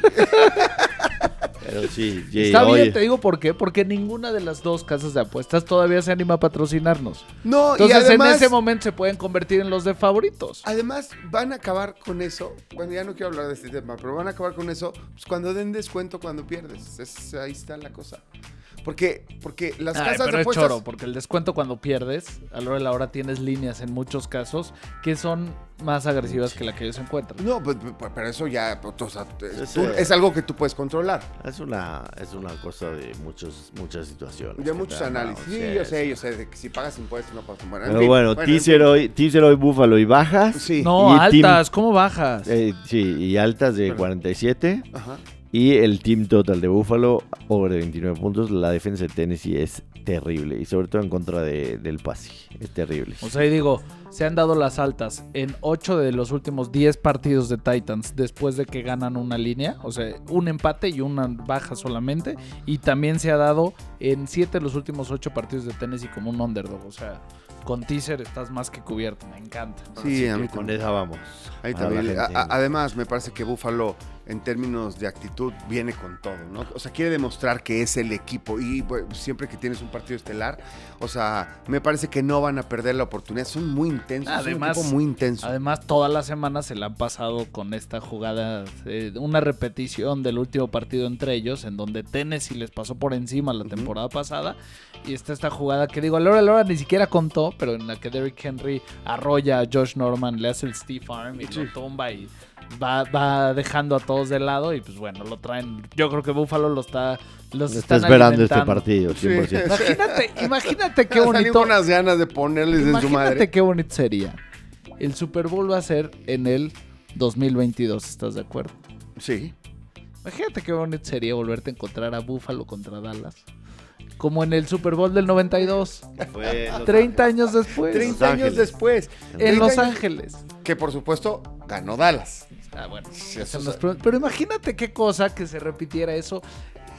Pero sí, sí, Está oye, bien, te digo por qué. Porque ninguna de las dos casas de apuestas todavía se anima a patrocinarnos. No, Entonces y además, en ese momento se pueden convertir en los de favoritos. además van a acabar con eso. Bueno, ya no quiero hablar de este tema, pero van a acabar con eso pues, cuando den descuento cuando pierdes. Es- ahí está la cosa. Porque, porque las Ay, casas pero de es apuestas. choro, porque el descuento cuando pierdes, a hora de la hora tienes líneas en muchos casos que son más agresivas que la que ellos encuentran. No, pues, pues, pero eso ya, pues, o sea, es, Ese- tú- es algo que tú puedes controlar. es una, es una cosa de muchos, muchas situaciones. De muchos análisis. ¿no? Sí, yo sé, yo sé, de que si pagas impuestos no pasa bueno, en Pero fin, bueno, en teaser hoy, teaser hoy Búfalo y bajas. Sí. No, Y Team- altas, ¿cómo bajas? Eh, sí, y altas de Perdón. 47. Ajá. Y el team total de Búfalo, over de 29 puntos. La defensa de Tennessee es terrible. Y sobre todo en contra de- del pase. Es terrible. O sea, y digo, se han dado las altas en 8 de los últimos 10 partidos de Titans después de que ganan una línea. O sea, un empate y una baja solamente. Y también se ha dado en 7 de los últimos 8 partidos de Tennessee como un underdog. O sea, con teaser estás más que cubierto. Me encanta. Sí, Así a que mí con esa vamos. Ahí también. Además, me parece que Buffalo, en términos de actitud, viene con todo, ¿no? O sea, quiere demostrar que es el equipo. Y bueno, siempre que tienes un partido estelar, o sea, me parece que no van a perder la oportunidad. Son muy intensos. Además- es un equipo muy intenso. Además, toda la semana se la han pasado con esta jugada, eh, una repetición del último partido entre ellos, en donde Tennessee les pasó por encima la temporada pasada. Y está esta jugada que digo, a Laura Laura ni siquiera contó, pero en la que Derrick Henry arrolla a Josh Norman, le hace el Steve Arm y lo tumba y va, va dejando a todos de lado. Y pues bueno, lo traen. Yo creo que Buffalo lo está. Los Está están esperando este partido, Sí. 100%. Imagínate, imagínate qué bonito. unas ganas de ponerles en su Imagínate madre. qué bonito sería. El Super Bowl va a ser en el 2022, ¿estás de acuerdo? Sí. Imagínate qué bonito sería volverte a encontrar a Buffalo contra Dallas. Como en el Super Bowl del 92, Fue en Los 30 años después. 30 años Ángeles. después. En 30 Los Ángeles. Que por supuesto ganó Dallas. Ah, bueno. Sí, eso eso no es es- pro- Pero imagínate qué cosa que se repitiera eso.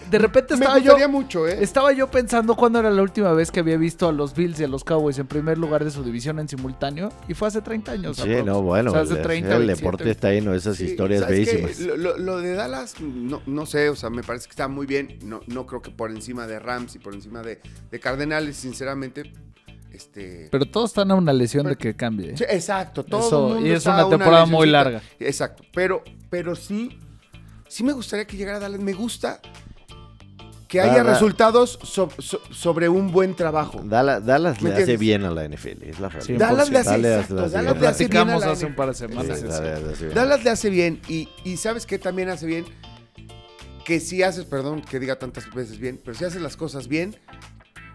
De repente Me estaba yo, gustaría mucho, ¿eh? estaba yo pensando cuándo era la última vez que había visto a los Bills y a los Cowboys en primer lugar de su división en simultáneo. Y fue hace 30 años. Sí, aprox. no, bueno. O sea, hace el- 30, el 27. deporte está lleno de esas Sí, historias bellísimas. Lo, de Dallas, no, no sé, o sea, me parece que está muy bien. No, no creo que por encima de Rams y por encima de, de Cardenales, sinceramente. Este. Pero todos están a una lesión de que cambie. Sí, exacto, todo Eso, el mundo y es está una a temporada muy larga. Exacto, pero, pero sí, sí me gustaría que llegara Dallas. Me gusta que haya Da- da- resultados so- so- sobre un buen trabajo. Dallas, Dallas ¿Me le hace bien a la NFL, es la realidad. Dallas le hace, exacto, Dallas bien. le hace bien a Platicamos la hace un par de Sí, semanas. eso. Dallas le hace bien. Dallas le hace bien y, y ¿sabes qué también hace bien? Que si haces, perdón que diga tantas veces bien, pero si haces las cosas bien,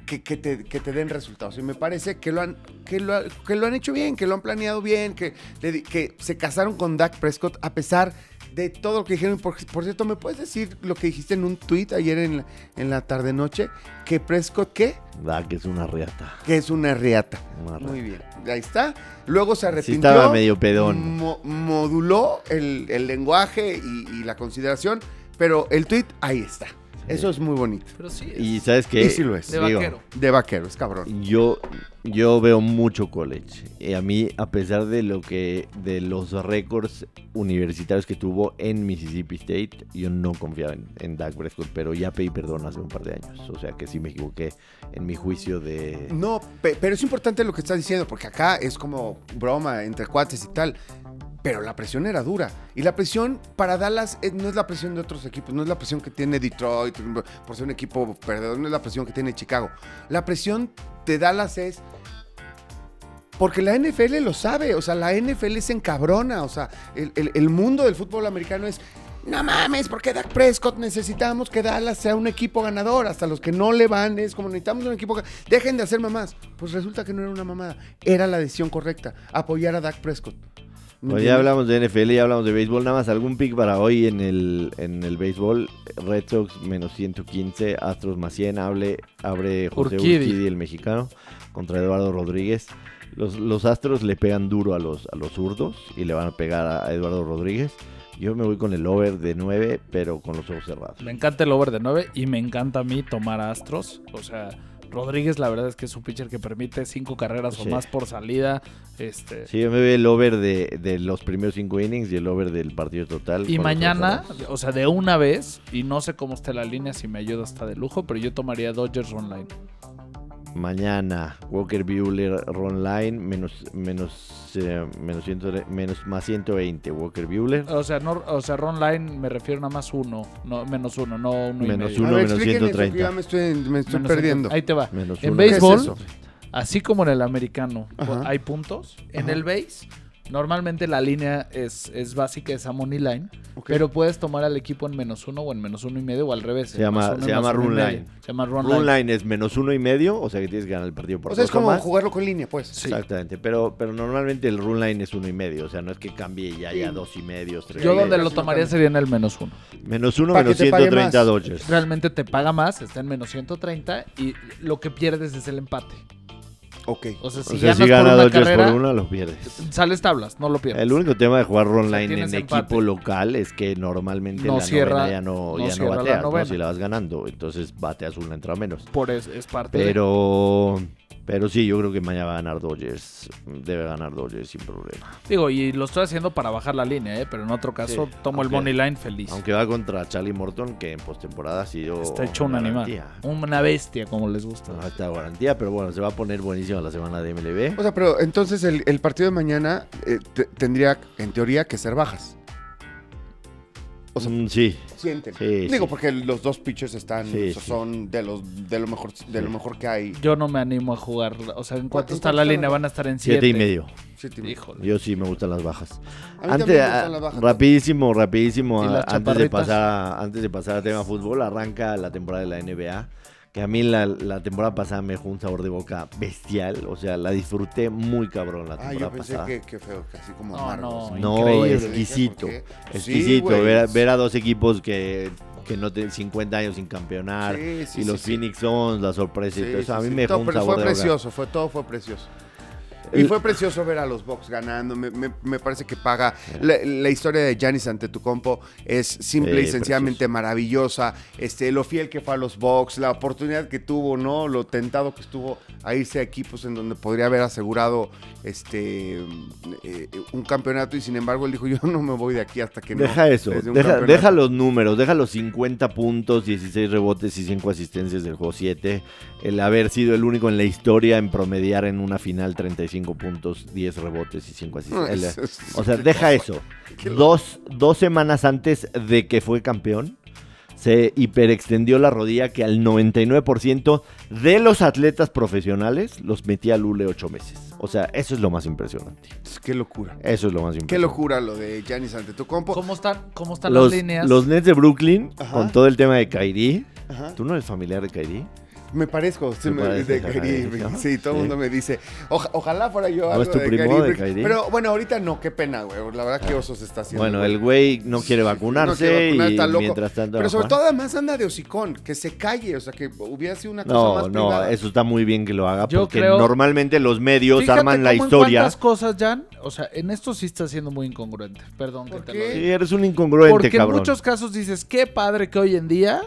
que, que te, que te den resultados. Y me parece que lo, han, que, lo, ha- que lo han hecho bien, que lo han planeado bien, que, que se casaron con Dak Prescott a pesar de todo lo que dijeron. Por, por cierto, ¿me puedes decir lo que dijiste en un tweet ayer en la, en la tarde-noche? Que Prescott, ¿qué? Dak es una riata. Que es una riata. Una riata. Muy bien, ahí está. Luego se Sí arrepintió. estaba medio pedón. mo- moduló el, el lenguaje y, y la consideración, pero el tweet ahí está. Eso es muy bonito. Pero sí, Y sabes qué? Y sí lo es. de Digo, vaquero. De vaquero, es cabrón. Yo, yo veo mucho college. Y a mí, a pesar de lo que, de los récords universitarios que tuvo en Mississippi State, yo no confiaba en, en Dak Prescott, pero ya pedí perdón hace un par de años. O sea que sí me equivoqué en mi juicio de. No, pe- pero es importante lo que estás diciendo, porque acá es como broma entre cuates y tal. Pero la presión era dura. Y la presión para Dallas no es la presión de otros equipos, no es la presión que tiene Detroit por ser un equipo perdedor, no es la presión que tiene Chicago. La presión de Dallas es porque la NFL lo sabe, o sea, la NFL se encabrona, o sea, el, mundo del fútbol americano es, no mames, porque Dak Prescott necesitamos que Dallas sea un equipo ganador, hasta los que no le van, es como necesitamos un equipo, dejen de hacer mamás. Pues resulta que no era una mamada, era la decisión correcta, apoyar a Dak Prescott. ¿Me Bueno, ya entiendes? hablamos de NFL, ya hablamos de béisbol. Nada más, algún pick para hoy en el, en el béisbol. Red Sox menos 115, Astros más 100. Hable, abre José Urquidi. Urquidi, el mexicano, contra Eduardo Rodríguez. Los, los Astros le pegan duro a los, a los zurdos y le van a pegar a, a Eduardo Rodríguez. Yo me voy con el over de 9, pero con los ojos cerrados. Me encanta el over de 9 y me encanta a mí tomar astros. O sea, Rodríguez, la verdad es que es un pitcher que permite cinco carreras Sí. o más por salida. Este, Sí, yo me veo el over de, de los primeros cinco innings y el over del partido total. Y mañana, o sea, de una vez, y no sé cómo esté la línea, si me ayuda hasta de lujo, pero yo tomaría Dodgers online. Mañana, Walker Buehler, Ron Line, menos, menos, eh, menos, ciento- menos más 120, Walker Buehler. O sea, no, o sea, Ron Line me refiero nada más uno, no, menos uno, no uno Menos y medio. uno. a ver, menos expliquen eso, que 130. ya me estoy, me estoy Menos perdiendo. Ahí te va. Menos En uno. béisbol, ¿Qué es así como en el americano, Ajá. hay puntos. En el base, normalmente la línea es, es básica, es a money line, pero puedes tomar al equipo en menos uno o en menos uno y medio o al revés. Se llama- uno y se y run medio. line. Se llama run, Run line. line es menos uno y medio, o sea que tienes que ganar el partido por o sea, es dos como más. jugarlo con línea, pues. Sí. Exactamente, pero, pero normalmente el run line es uno y medio, o sea, no es que cambie ya haya Sí. dos y medios, tres Yo y donde medio. lo tomaría sería en el menos uno. Menos uno, Para menos te pague 130 más. Dodgers. Realmente te paga más, está en menos 130 y lo que pierdes es el empate. Ok. O sea, O si sea, ganas si gana por una Dodgers carrera, por uno, los pierdes. sales tablas, no lo pierdes. El único tema de jugar run O sea, en empate. equipo local es que normalmente No la cierra- novena ya no, no ya no cierra la bateas, ¿no? Si la vas ganando, entonces bateas una entrada menos. Por eso es parte de- Pero, sí, yo creo que mañana va a ganar Dodgers. Debe ganar Dodgers sin problema. Digo, y lo estoy haciendo para bajar la línea, ¿eh? pero en otro caso Sí, tomo el money line feliz. Aunque va contra Charlie Morton, que en postemporada ha sido. Está hecho un animal. Una bestia, como les gusta. No está garantía, pero bueno, se va a poner buenísima la semana de MLB. O sea, pero entonces el, el partido de mañana eh, te- tendría, en teoría, que ser bajas. O sea, Mm, sí, Sienten. Sí, Digo, sí. porque los dos pitchers están, Sí, o sea, sí. son de los de lo mejor de lo mejor que hay. Yo no me animo a jugar. O sea, ¿en cuánto ¿En está la línea? Van a estar en siete 7 y medio. Siete y- Híjole. Yo sí me gustan las bajas. A mí Antes, también me gustan las bajas. rapidísimo, rapidísimo, ¿Y ah, las antes de pasar a, antes de pasar a tema fútbol, arranca la temporada de la NBA, que a mí la, la temporada pasada me dejó un sabor de boca bestial, o sea, la disfruté muy cabrón la Ah, temporada yo pensé pasada. que, que feo, que así como No, no, exquisito, exquisito, Sí, ver, a, ver a dos equipos que, que no tienen 50 años sin campeonar, Sí, sí, y sí, los sí. Phoenix Suns, la sorpresa y Sí, todo eso, a mí sí. me dejó Todo, un sabor fue de boca. precioso, fue todo fue precioso. Y fue precioso ver a los Bucks ganando. Me, me- me parece que paga. La, la historia de Giannis ante tu compo es simple y sencillamente precioso. maravillosa. Este, lo fiel que fue a los Bucks, la oportunidad que tuvo, ¿no? Lo tentado que estuvo a irse a equipos en donde podría haber asegurado este eh, un campeonato. Y sin embargo, él dijo: Yo no me voy de aquí hasta que no. Deja eso, dé un deja, campeonato". deja los números, deja los 50 puntos, 16 rebotes y 5 asistencias del juego 7. El haber sido el único en la historia en promediar en una final 35 puntos, 10 rebotes y 5 No, asistencias. O sea, deja eso. Dos, dos semanas antes de que fue campeón, se hiperextendió la rodilla que al 99% de los atletas profesionales los metía al Lule 8 meses. O sea, eso es lo más impresionante. Qué locura. Eso es lo más Qué impresionante. locura lo de Giannis ante tu compo. ¿Cómo están, cómo están Los, las líneas? los Nets de Brooklyn, Ajá. con todo el tema de Kyrie. Ajá. ¿Tú no eres familiar de Kyrie? Me parezco, sí, ¿Te me- de no? sí, todo el Sí. mundo me dice, "Oja- ojalá fuera yo ¿No algo es tu de primo Kyrie, de porque- Kyrie? Pero bueno, ahorita no, qué pena, güey, la verdad que osos está haciendo. Bueno, el güey no quiere vacunarse no quiere vacunar, y está loco. mientras tanto... Pero sobre todo además anda de hocicón, que se calle, o sea, que hubiera sido una cosa No, más no, privada. eso está muy bien que lo haga Yo porque creo- normalmente los medios Fíjate arman la cómo en historia. cuántas cosas, Jan, o sea, en esto sí está siendo muy incongruente. Perdón que ¿Por te lo diga. Sí, eres un incongruente, Porque cabrón. en muchos casos dices, qué padre que hoy en día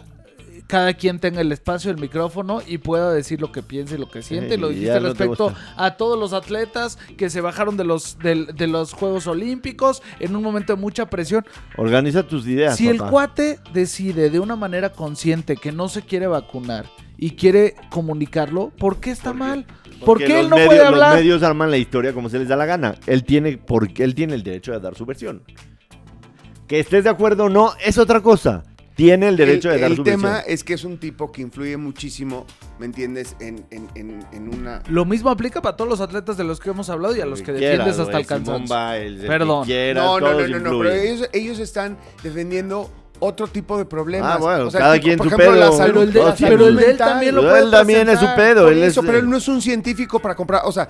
cada quien tenga el espacio, el micrófono y pueda decir lo que piensa y lo que siente. Sí, lo dijiste no respecto a todos los atletas que se bajaron de los, de, los Juegos Olímpicos en un momento de mucha presión. Organiza tus ideas, Si el cuate decide de una manera consciente que no se quiere vacunar y quiere comunicarlo, ¿por qué está mal? ¿Por qué él no medios- puede hablar? Los medios arman la historia como se les da la gana. Él tiene, porque él tiene el derecho de dar su versión. Que estés de acuerdo o no, es otra cosa. Tiene el derecho el, de dar el su tema versión. es que es un tipo que influye muchísimo, ¿me entiendes? En, en, en, en una... Lo mismo aplica para todos los atletas de los que hemos hablado y a los que defiendes hasta el cansancio. Perdón. No, no, no, no, no, pero ellos, ellos están defendiendo otro tipo de problemas. Ah, bueno, O sea, cada tipo, quien por su ejemplo, pedo. la salud, Pero el de- la salud pero el de él también lo Pero puede él también es su pedo. Él eso, es, pero él no es un científico para comprar, o sea,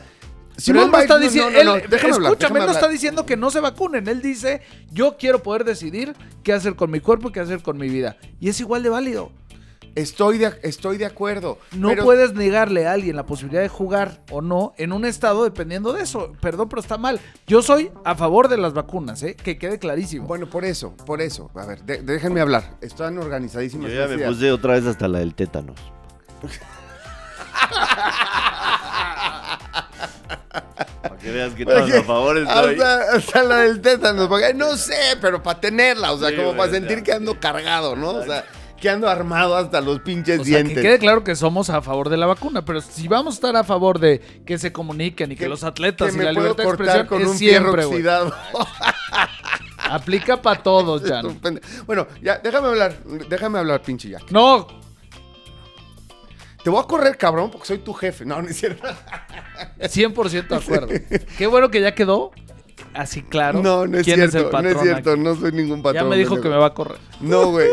Simón no Biles- está no, diciendo, no, déjame escúchame, déjame él no está diciendo que no se vacunen. Él dice, yo quiero poder decidir qué hacer con mi cuerpo y qué hacer con mi vida. Y es igual de válido. Estoy de, estoy de acuerdo. No pero- puedes negarle a alguien la posibilidad de jugar o no en un estado dependiendo de eso. Perdón, pero está mal. Yo soy a favor de las vacunas, ¿eh? Que quede clarísimo. Bueno, por eso, por eso. A ver, de- déjenme hablar. Están organizadísimas Yo ya me puse otra vez hasta la del tétanos. Para que veas que todos que- a favor estoy. Hasta, hasta la del tétanos, porque no sé, pero para tenerla, o sea, Sí, como güey, para sentir ya. que ando cargado, ¿no? O sea, que ando armado hasta los pinches O sea, que dientes. quede claro que somos a favor de la vacuna, pero si vamos a estar a favor de que se comuniquen y que, Que- los que atletas y me la puedo libertad de expresión con es un siempre, oxidado. Aplica para todos, Jan. Bueno, ya, déjame hablar, déjame hablar, pinche Jack. No, Te voy a correr, cabrón, porque soy tu jefe. No, no es cierto. 100% de acuerdo. Qué bueno que ya quedó así claro. no, no es quién cierto, es el patrón no es cierto, aquí. no soy ningún patrón. Ya me dijo que me va a correr. No, güey.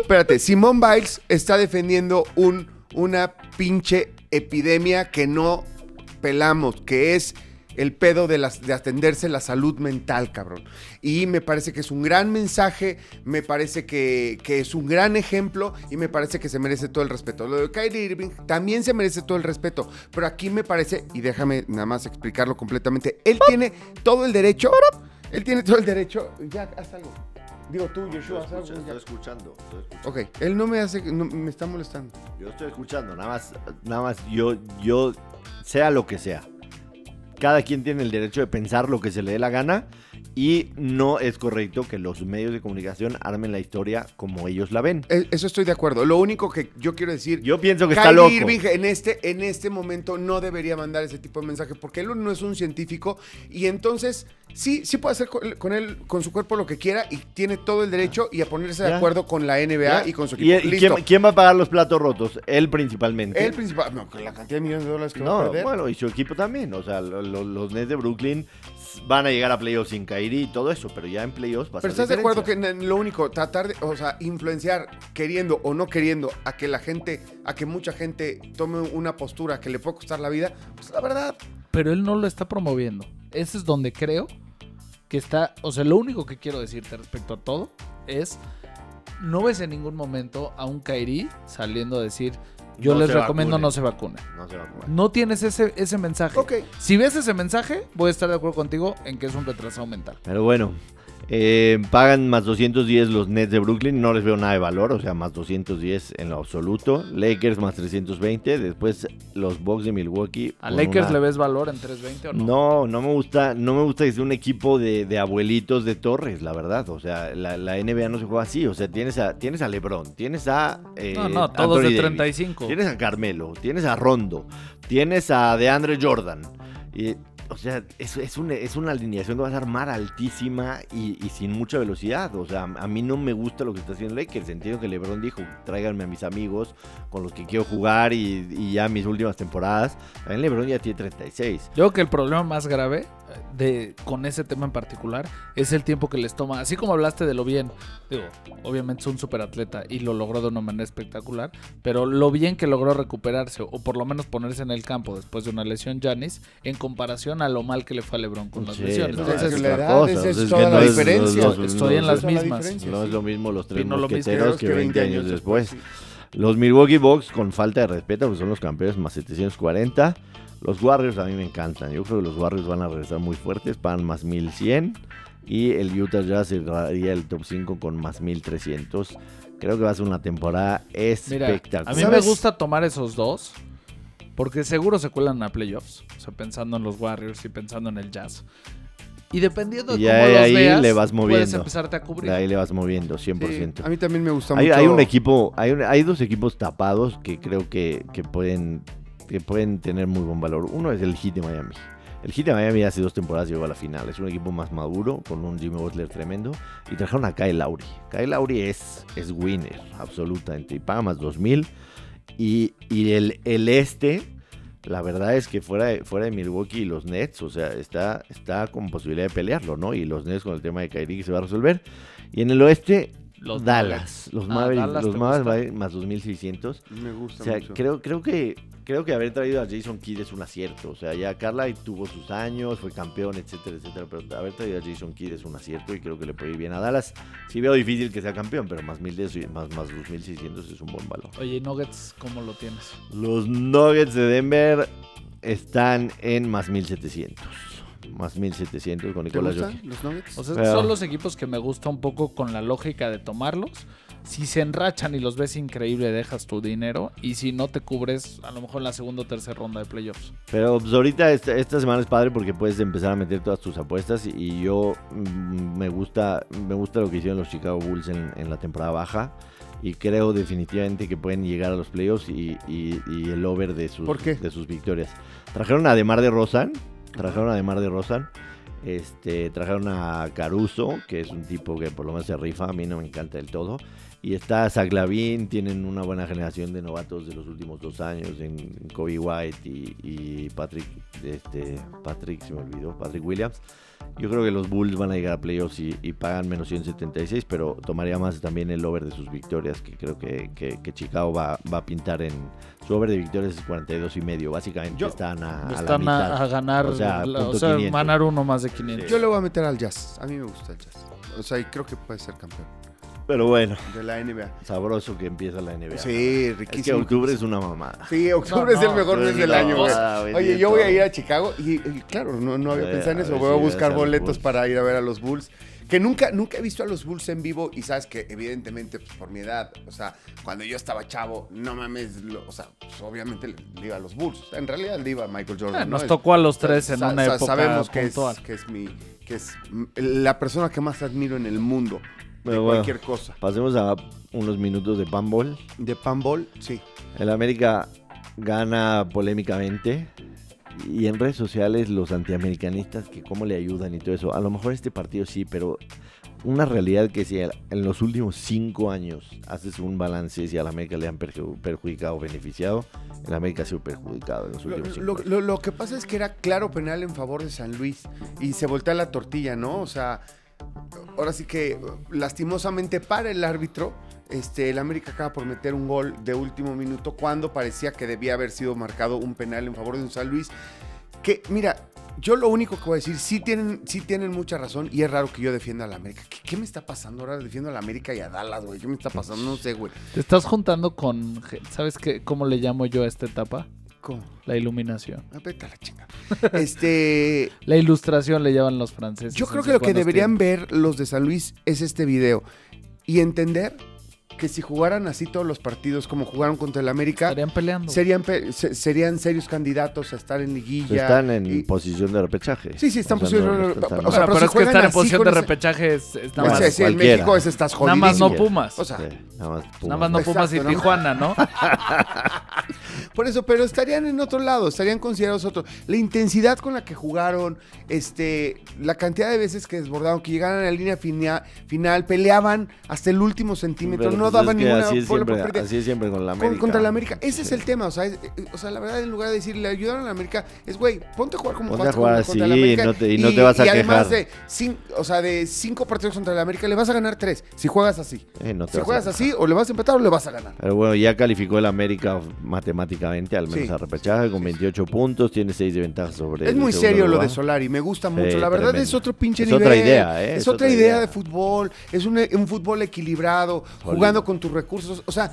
Espérate, Simón Biles está defendiendo un, una pinche epidemia que no pelamos, que es el pedo de, las, de atenderse la salud mental, cabrón. Y me parece que es un gran mensaje, me parece que, que es un gran ejemplo y me parece que se merece todo el respeto. Lo de Kyrie Irving también se merece todo el respeto, pero aquí me parece, y déjame nada más explicarlo completamente, él tiene todo el derecho, él tiene todo el derecho, ya, haz algo. Digo tú, Joshua, algo. Estoy escuchando, estoy escuchando. Ok, él no me hace, no, me está molestando. Yo estoy escuchando, nada más, nada más yo, yo, sea lo que sea. Cada quien tiene el derecho de pensar lo que se le dé la gana y no es correcto que los medios de comunicación armen la historia como ellos la ven. E- Eso estoy de acuerdo. Lo único que yo quiero decir, Yo pienso que está loco. Irving en este, en este momento no debería mandar ese tipo de mensaje porque él no es un científico y entonces sí, sí puede hacer con, él, con su cuerpo lo que quiera y tiene todo el derecho y a ponerse de acuerdo con la NBA y con su ¿Y, equipo. y Listo. quién, quién va a pagar los platos rotos? Él principalmente. Él principal, no, con la cantidad de millones de dólares que va a No, perder. bueno, y su equipo también. O sea, lo- lo- los Nets de Brooklyn van a llegar a playoffs sin Kyrie y todo eso, pero ya en playoffs va a Pero estás de acuerdo que lo único, tratar de, o sea, influenciar, queriendo o no queriendo, a que la gente, a que mucha gente tome una postura que le puede costar la vida, pues la verdad, Pero él no lo está promoviendo. Ese es donde creo que está. O sea, lo único que quiero decirte respecto a todo es. No ves en ningún momento a un Kairi saliendo a decir. Yo No les recomiendo vacunen". no se vacunen. No se va a jugar. No tienes ese, ese mensaje. ok. Si ves ese mensaje, voy a estar de acuerdo contigo en que es un retrasado mental. Pero bueno, eh, pagan más 210 los Nets de Brooklyn. No les veo nada de valor, o sea, más 210 en lo absoluto. Lakers más 320. Después los Bucks de Milwaukee. ¿A Lakers una- le ves valor en 320 o no? No, no me gusta, no me gusta que sea un equipo de, de abuelitos de Torres, la verdad. O sea, la, la NBA no se juega así. O sea, tienes a, tienes a LeBron, tienes a. eh, No, no, todos Anthony de Davis, 35. Tienes a Carmelo, tienes a Rondo, tienes a DeAndre Jordan. Y, o sea, es, es, una, alineación que vas a armar altísima y, sin mucha velocidad. O sea, a mí no me gusta lo que está haciendo Lakers. Entiendo que LeBron dijo, tráiganme a mis amigos con los que quiero jugar y, y ya mis últimas temporadas. También LeBron ya tiene 36. Yo creo que el problema más grave eh, de, con ese tema en particular es el tiempo que les toma. Así como hablaste de lo bien, digo, obviamente es un superatleta y lo logró de una manera espectacular, pero lo bien que logró recuperarse o por lo menos ponerse en el campo después de una lesión Janis en comparación a lo mal que le fue a LeBron con las Sí, lesiones. no, Entonces, Entonces, la edad, cosa, esa es toda que la no diferencia. los- Estoy en las es mismas. No sí. es lo mismo los tres mismo. mosqueteros que 20 años después. Los Milwaukee Bucks con falta de respeto, pues son los campeones más 740. Los Warriors a mí me encantan. Yo creo que los Warriors van a regresar muy fuertes, pagan más 1100. Y el Utah Jazz cerraría el top 5 con más 1300. Creo que va a ser una temporada Mira, espectacular. a mí ¿Sabes? me gusta tomar esos dos porque seguro se cuelan a playoffs, o sea, pensando en los Warriors y pensando en el Jazz. Y dependiendo de Y cómo ahí- los ahí veas, le vas puedes moviendo. empezarte a cubrir. Ahí le vas moviendo, Sí, 100%. a mí también me gusta Hay, mucho. hay un equipo, hay, un- hay dos equipos tapados que creo que, que pueden, que pueden tener muy buen valor. Uno es el Heat de Miami. El Heat de Miami hace dos temporadas llegó a la final. Es un equipo más maduro, con un Jimmy Butler tremendo. Y trajeron a Kyle Lowry. Kyle Lowry es, es winner, absolutamente. Y paga más 2000. Y, y el, el este, la verdad es que fuera de, fuera de Milwaukee y los Nets, o sea, está, está con posibilidad de pelearlo, ¿no? Y los Nets con el tema de Kyrie que se va a resolver. Y en el oeste, Los Dallas. Los Ah, Mavericks, Dallas los Mavericks más 2600. Me gusta O sea, mucho. creo, creo que creo que haber traído a Jason Kidd es un acierto. O sea, ya Carla tuvo sus años, fue campeón, etcétera, etcétera. Pero haber traído a Jason Kidd es un acierto y creo que le puede ir bien a Dallas. Sí veo difícil que sea campeón, pero más 1010 y más, más 2600 es un buen valor. Oye, ¿y Nuggets, ¿cómo lo tienes? Los Nuggets de Denver están en más 1700. Más 1700 con ¿Te Nicolás gustan Jokic. los Nuggets? O sea, Pero- son los equipos que me gusta un poco con la lógica de tomarlos, Si se enrachan y los ves increíble, dejas tu dinero. Y si no te cubres, a lo mejor en la segunda o tercera ronda de playoffs. Pero pues, ahorita esta, esta semana es padre porque puedes empezar a meter todas tus apuestas y yo mm, me gusta me gusta lo que hicieron los Chicago Bulls en, en la temporada baja y creo definitivamente que pueden llegar a los playoffs y, y- y el over de sus, de sus victorias. Trajeron a Demar de Rosan, trajeron a Demar de Rosan, este, trajeron a Caruso, que es un tipo que por lo menos se rifa, a mí no me encanta del todo. Y está Zach Lavin, tienen una buena generación de novatos de los últimos dos años en Kobe White y, y Patrick, este, Patrick, se me olvidó, Patrick Williams. Yo creo que los Bulls van a llegar a playoffs y, y pagan menos 176, pero tomaría más también el over de sus victorias, que creo que, que- que Chicago va, va a pintar en... Su over de victorias es 42 y medio, básicamente Yo- están a, a la Están a, mitad. a ganar, O sea, la- o punto sea, 500. ganar uno más de 500. Yo le voy a meter al jazz. A mí me gusta el jazz. O sea, y creo que puede ser campeón Pero bueno, de la NBA. sabroso que empieza la NBA. Sí, Es que riquísimo. octubre es una mamada. Sí, octubre No, es el mejor mes es del año, güey. Oye, yo voy a ir a Chicago y, y claro, no, no había pensado en eso. Voy a buscar boletos para ir a ver a los Bulls. Que nunca, nunca he visto a los Bulls en vivo y sabes que evidentemente pues, por mi edad, o sea, cuando yo estaba chavo, no mames, lo- o sea, pues, obviamente le, le iba a los Bulls. O sea, en realidad le iba a Michael Jordan. Eh, ¿no? nos tocó a los tres en sa- una sa- época sabemos que es, que es mi que es la persona que más admiro en el mundo de Pero bueno. cualquier cosa. Pasemos a unos minutos de panball. De panball, sí. El América gana polémicamente. Y en redes sociales los antiamericanistas que cómo le ayudan y todo eso. A lo mejor este partido sí, pero una realidad que si en los últimos cinco años haces un balance si a la América le han perju- perjudicado o beneficiado, el América ha sido perjudicado en los Lo, últimos cinco lo- años. lo- lo que pasa es que era claro penal en favor de San Luis y se voltea la tortilla, ¿no? O sea, ahora sí que lastimosamente para el árbitro, este, el América acaba por meter un gol de último minuto cuando parecía que debía haber sido marcado un penal en favor de un San Luis. Que, mira, yo lo único que voy a decir, sí tienen, sí tienen mucha razón y es raro que yo defienda a la América. ¿Qué, qué me está pasando ahora? Defiendo a la América y a Dallas, güey. ¿Qué me está pasando? No sé, güey. Te estás juntando con. ¿Sabes qué, cómo le llamo yo a esta etapa? La iluminación. Ah, Vete a la chinga. Este. La ilustración le llaman los franceses. Yo creo que lo que deberían tiempos. ver los de San Luis es este video y entender que si jugaran así todos los partidos como jugaron contra el América, Estarían peleando. serían, pe- se- serían serios candidatos a estar en liguilla. Están en y- posición de repechaje. Sí, sí, están sea, posición- no- no o sea, pero si es que estar en posición de repechaje es, es nada o más. sea, si en. México es, estás Nada más no. Pumas. O sea, Sí, nada más Pumas. Nada más no Pumas y. Tijuana, ¿no? Por eso, pero estarían en otro lado, estarían considerados otro. La intensidad con la que jugaron, este, la cantidad de veces que desbordaron, que llegaron a la línea fina- final, peleaban hasta el último centímetro, Pero, no pues, es daban que ninguna así es, siempre, así es con la Con- América. contra la América. Ese es el tema. O sea, es- eh, o sea, la verdad, en lugar de decir le ayudaron a la América, es güey, ponte a jugar como Ponte a jugar contra- contra así la América. y no te- y no te vas a y además quejar. de, cin- o sea, de cinco partidos contra la América, le vas a ganar tres. Si juegas así. Eh, no te si juegas así, o le vas a empatar o le vas a ganar. Pero bueno, ya calificó el América matemáticamente, al menos Sí. a repechaje, con 28 puntos, tiene 6 de ventaja sobre Es muy serio lo de Solari, me gusta mucho. La verdad es otro pinche Es nivel. otra idea, ¿eh? Es, Es otra idea de fútbol. Es un, un fútbol equilibrado, Sólido. Con tus recursos. O sea,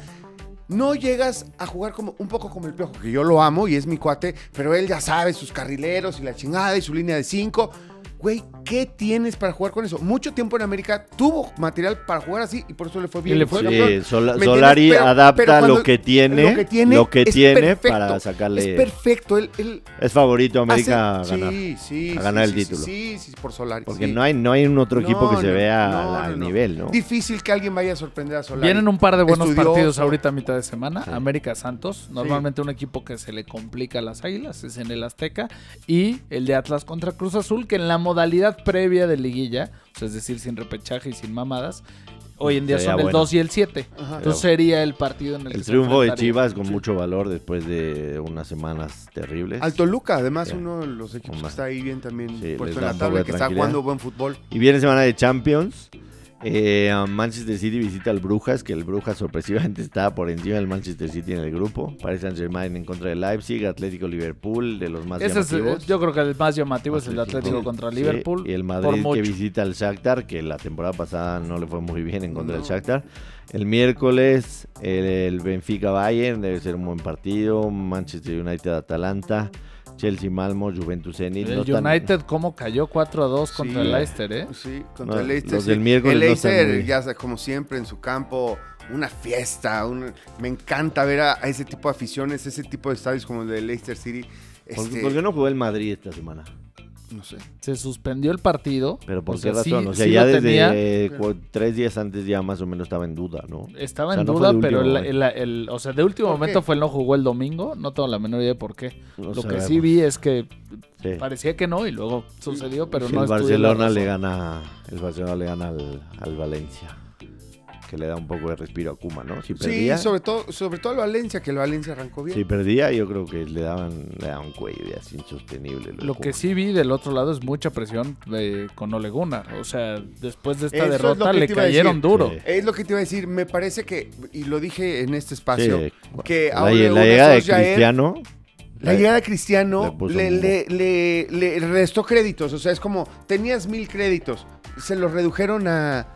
no llegas a jugar como un poco como el Piojo, que yo lo amo y es mi cuate, pero él ya sabe sus carrileros y la chingada y su línea de cinco. Güey, ¿qué tienes para jugar con eso? Mucho tiempo en América tuvo material para jugar así y por eso le fue bien. le fue Sí. Sola- ¿Me Solari? Pero- adapta pero lo que tiene, lo que tiene, lo que es tiene perfecto. para sacarle. Es perfecto. Él, él Es favorito América hace- a ganar. Sí, sí. a ganar sí, el sí, título. Sí, sí, por Solari. Porque sí. no hay no hay un otro equipo que No, se vea no, al nivel, ¿no? Difícil que alguien vaya a sorprender a Solari. Vienen un par de buenos Estudioso. partidos ahorita a mitad de semana. Sí. América Santos, normalmente un equipo que se le complica a las Águilas, es en el Azteca. Y el de Atlas contra Cruz Azul, que en la modalidad previa de liguilla, o sea, es decir, sin repechaje y sin mamadas, hoy en día Sería son el bueno. 2 y el 7. Ajá. Entonces sería el partido en el, El que se triunfo de. Chivas con Sí. mucho valor después de unas semanas terribles. Al Toluca, además, Sí. uno de los equipos que está ahí bien también Sí, puesto les en da la un tabla, poco de que está tranquilidad. jugando buen fútbol. Y viene semana de Champions. Eh, Manchester City visita al Brujas, que el Brujas sorpresivamente está por encima del Manchester City en el grupo. Paris Saint Germain en contra del Leipzig, Atlético Liverpool, de los más Ese es, llamativos. eh, yo creo que el más llamativo es el Atlético contra sí, Liverpool. y el Madrid que visita al Shakhtar, que la temporada pasada no le fue muy bien en contra No. del Shakhtar. El miércoles el, el Benfica Bayern, debe ser un buen partido. Manchester United Atalanta, Chelsea Malmo, Juventus Zenit. El no están- United, ¿cómo cayó 4 a 2 contra Sí. el Leicester, eh? Sí, contra No, el Leicester. los sí. del miércoles El no Leicester, muy- ya sea, como siempre, en su campo, una fiesta. un- me encanta ver a, a ese tipo de aficiones, ese tipo de estadios como el de Leicester City. ¿Por, Este, por qué no jugó el Madrid esta semana? No sé. Se suspendió el partido. ¿Pero por O qué sea, sí- razón? o sea, sí ya desde tenía. eh, tres días antes ya más o menos estaba en duda, ¿no? Estaba O sea, en no duda, pero el, el- el- o sea, de último ¿Por momento qué? fue él no jugó el domingo. No tengo la menor idea de por qué. No Lo que sí vi es que Sí. parecía que no y luego sucedió, pero Sí, no el Barcelona le razón. gana, el Barcelona le gana al, al Valencia, que le da un poco de respiro a Kuma, ¿no? Si Sí, sobre todo, sobre todo el Valencia, que el Valencia arrancó bien. si perdía, yo creo que le daban, le daban cuello y así insostenible. Lo que sí vi del otro lado es mucha presión con Ole Gunnar. O sea, después de esta Eso es derrota le cayeron duro. Sí. Es lo que te iba a decir, me parece que, y lo dije en este espacio, Sí, que la, ahora la llegada de Cristiano, La llegada de Cristiano le puso le, un- le- le- le restó créditos. O sea, es como, tenías mil créditos. Se los redujeron a,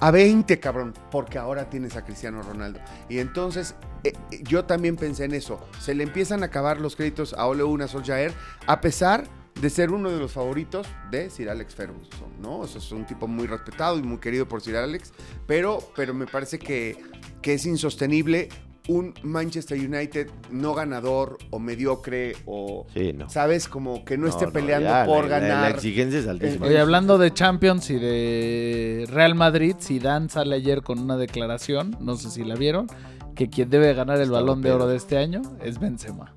a 20, cabrón. Porque ahora tienes a Cristiano Ronaldo. Y entonces, eh, eh, yo también pensé en eso. Se le empiezan a acabar los créditos a Ole Una Solskjaer. A pesar de ser uno de los favoritos de Sir Alex Ferguson, ¿no? Es un tipo muy respetado y muy querido por Sir Alex. Pero, pero me parece que, que es insostenible un Manchester United no ganador o mediocre o, sí, no. ¿sabes? Como que no, esté No, peleando ya, por la- ganar. La, exigencia es altísima. Oye, hablando de Champions y de Real Madrid, Zidane sale ayer con una declaración, no sé si la vieron, que quien debe ganar el Está Balón de. Oro de este año es Benzema.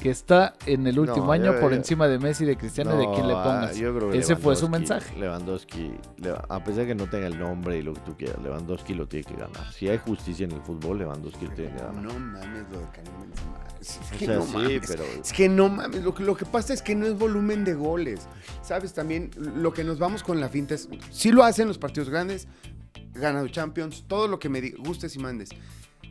Que está en el último No, año yo- por yo- encima de Messi, de Cristiano y de quien le ah, pongas. yo creo que Ese fue su mensaje. Lewandowski, Lewa- a pesar de que no tenga el nombre y lo que tú quieras, Lewandowski lo tiene que ganar. Si hay justicia en el fútbol, Lewandowski lo tiene que ganar. No mames lo de Karim Benzema. Es o que sea, no sí, mames. pero... Es que no mames, lo que, lo que pasa es que no es volumen de goles. Sabes, también lo que nos vamos con la finta es, sí lo hacen los partidos grandes, ganado Champions, todo lo que me gustes y mandes.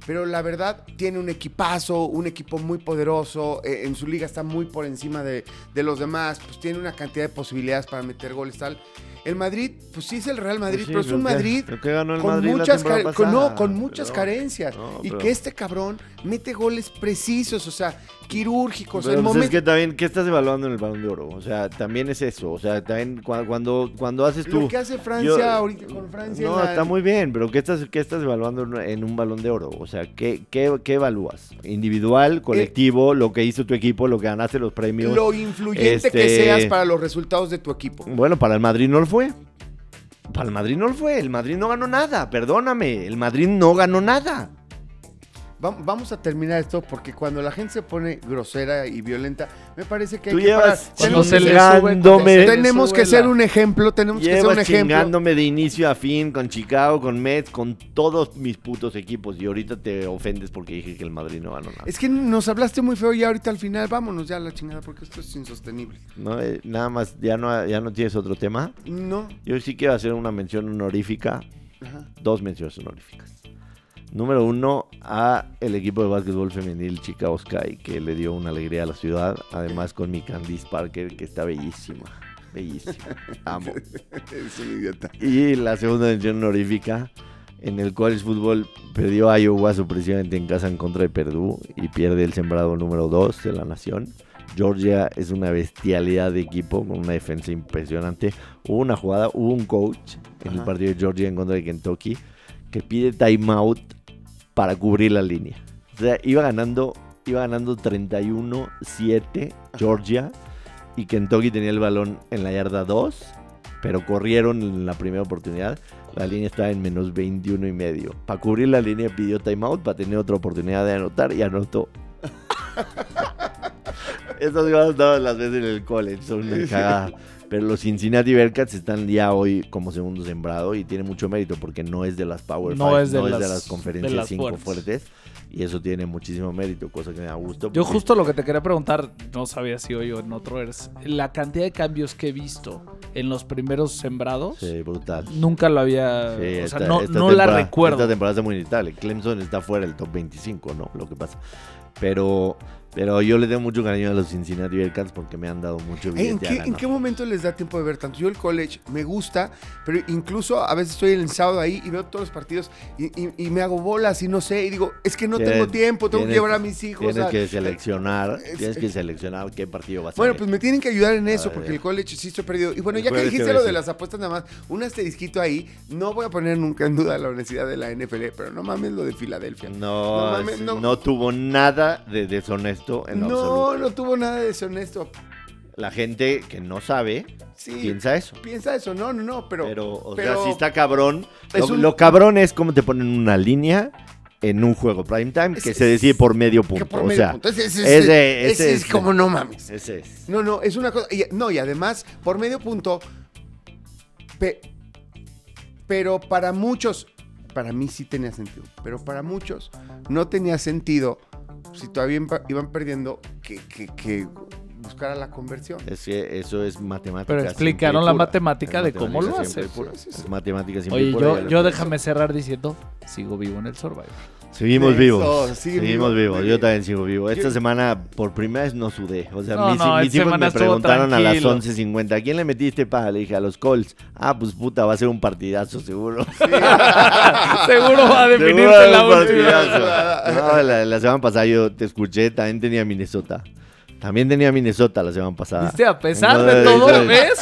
Pero la verdad, tiene un equipazo, un equipo muy poderoso, eh, en su liga está muy por encima de, de los demás, pues tiene una cantidad de posibilidades para meter goles tal. El Madrid, pues sí es el Real Madrid, Pues sí, pero es un ¿qué- Madrid ganó el con Madrid muchas, con- no, con carencias. no, y que este cabrón mete goles precisos, o sea, quirúrgicos. Pero en pues es que también, ¿qué estás evaluando en el Balón de Oro? O sea, también es eso. O sea, también cua- cuando, cuando haces tú... Lo que hace Francia yo- ahorita con Francia. No, la- está muy bien, pero ¿qué estás, qué estás evaluando en un- balón de oro? O sea, ¿qué, qué, qué evalúas? ¿Individual, colectivo, lo que hizo tu equipo, lo que ganaste los premios? Lo influyente que Este- seas para los resultados de tu equipo. Bueno, para el Madrid no lo fue. Para el Madrid no lo fue. El Madrid no ganó nada, perdóname. El Madrid no ganó nada. Va- Vamos a terminar esto porque cuando la gente se pone grosera y violenta, me parece que hay Tú que llevas parar. Tenemos, se le chingándome- sube, cuando se le tenemos que ser un ejemplo, tenemos que ser un Llevas ejemplo. chingándome de inicio a fin con Chicago, con Mets, con todos mis putos equipos. Y ahorita te ofendes porque dije que el Madrid no ganó nada. Es que nos hablaste muy feo y ahorita al final vámonos ya a la chingada porque esto es insostenible. No, eh, nada más, ya no, ya no tienes otro tema. No. Yo sí quiero hacer una mención honorífica. Ajá. Dos menciones honoríficas. Número uno, a el equipo de básquetbol femenil Chicago Sky, que le dio una alegría a la ciudad. Además con mi Candice Parker, que está bellísima. Bellísima. Amo. Es un idiota. Y la segunda mención honorífica, en el college fútbol perdió Iowa su presidente en casa en contra de Purdue y pierde el sembrado número 2 de la nación. Georgia es una bestialidad de equipo con una defensa impresionante. Hubo una jugada, hubo un coach en el partido de Georgia en contra de Kentucky que pide timeout para cubrir la línea. O sea, iba ganando, iba ganando 31-7 Georgia y Kentucky tenía el balón en la yarda 2, pero corrieron en la primera oportunidad. La línea estaba en menos 21 y medio. Para cubrir la línea pidió timeout para tener otra oportunidad de anotar y anotó. Estas cosas todas las veces en el college son una cagada. Pero los Cincinnati Bearcats están ya hoy como segundo sembrado y tiene mucho mérito porque no es de las Power No Five, es de no es de las- conferencias 5 fuertes. Y eso tiene muchísimo mérito, cosa que me da gusto. Yo justo lo que te quería preguntar, no sabía si hoy o en otro es la cantidad de cambios que he visto en los primeros sembrados. Sí, brutal. Nunca lo había, Sí, o esta- sea, no, no la recuerdo. Esta temporada está muy notable. Clemson está fuera del top 25, ¿no? Lo que pasa. Pero, pero yo le tengo mucho cariño a los Cincinnati Bearcats porque me han dado mucho Ey, ¿En billete a ¿En qué momento les da tiempo de ver tanto? Yo el college me gusta, pero incluso a veces estoy el sábado ahí y veo todos los partidos y, y- y me hago bolas y no sé, y digo, es que no tengo tiempo, tengo que llevar a mis hijos. Tienes a- que seleccionar, es- tienes que seleccionar qué partido vas a Bueno, pues me tienen que ayudar en eso, porque el college sí estoy perdido. Y bueno, El ya que dijiste lo de las apuestas nada más, un asterisquito ahí, no voy a poner nunca en duda la honestidad de la NFL, pero no mames lo de Filadelfia. no, no mames, no. no tuvo nada de deshonesto en lo No, absoluto. no tuvo nada de deshonesto. La gente que no sabe Sí, piensa eso. piensa eso, no, no, no, pero... Pero, o pero- sea, si está cabrón. Lo, un- lo cabrón es cómo te ponen una línea en un juego prime time Es- que se decide por medio punto. por o sea, punto. Ese, ese- ese- es es- como no mames. ese es. No, no, es una cosa. y- no, y además, por medio punto. pe- pero para muchos, para mí sí tenía sentido. Pero para muchos no tenía sentido si todavía iba- iban perdiendo que, que, que buscara la conversión. Es que eso es matemática. Pero explicaron la matemática Es de cómo lo sí. Es matemática simple Oye, yo, yo déjame cerrar diciendo, sigo vivo en el Survivor. Seguimos Eso, vivos. Seguimos vivo. vivos. Yo también sigo vivo. Esta Yo- semana, por primera vez, no sudé. O sea, No, mis, no, mis hijos me preguntaron a las tranquilo. 11.50, ¿a quién le metiste pa? Le dije, a los Colts. Ah, pues puta, va a ser un partidazo, seguro. Seguro va a definirse la última. partidazo. No, la, la semana pasada yo te escuché, también tenía Minnesota. También tenía Minnesota la semana pasada. ¿Viste? A pesar de todo, ¿ves?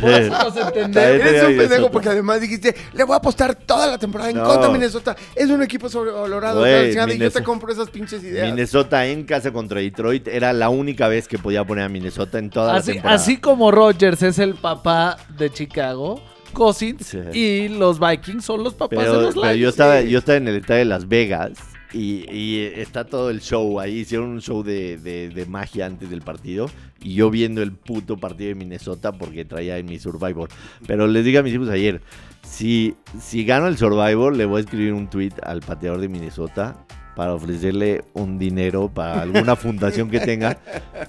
Por Sí. eso nos entendemos. Ahí Eres un pendejo porque además dijiste, le voy a apostar toda la temporada en No. contra de Minnesota. Es un equipo sobrevalorado. La chingada, y yo te Minnesota- compro esas pinches ideas. Minnesota en casa contra Detroit era la única vez que podía poner a Minnesota en toda la Así, temporada. así como Rogers es el papá de Chicago, Cousins Sí. y los Vikings son los papás de los pero Lions. yo, estaba, sí. yo estaba en el estadio de Las Vegas y, está todo el show ahí. Hicieron un show de, de- magia antes del partido y yo viendo el puto partido de Minnesota porque traía en mi Survivor. Pero les digo a mis hijos ayer, si, si gano el Survivor le voy a escribir un tweet al pateador de Minnesota para ofrecerle un dinero para alguna fundación que tenga.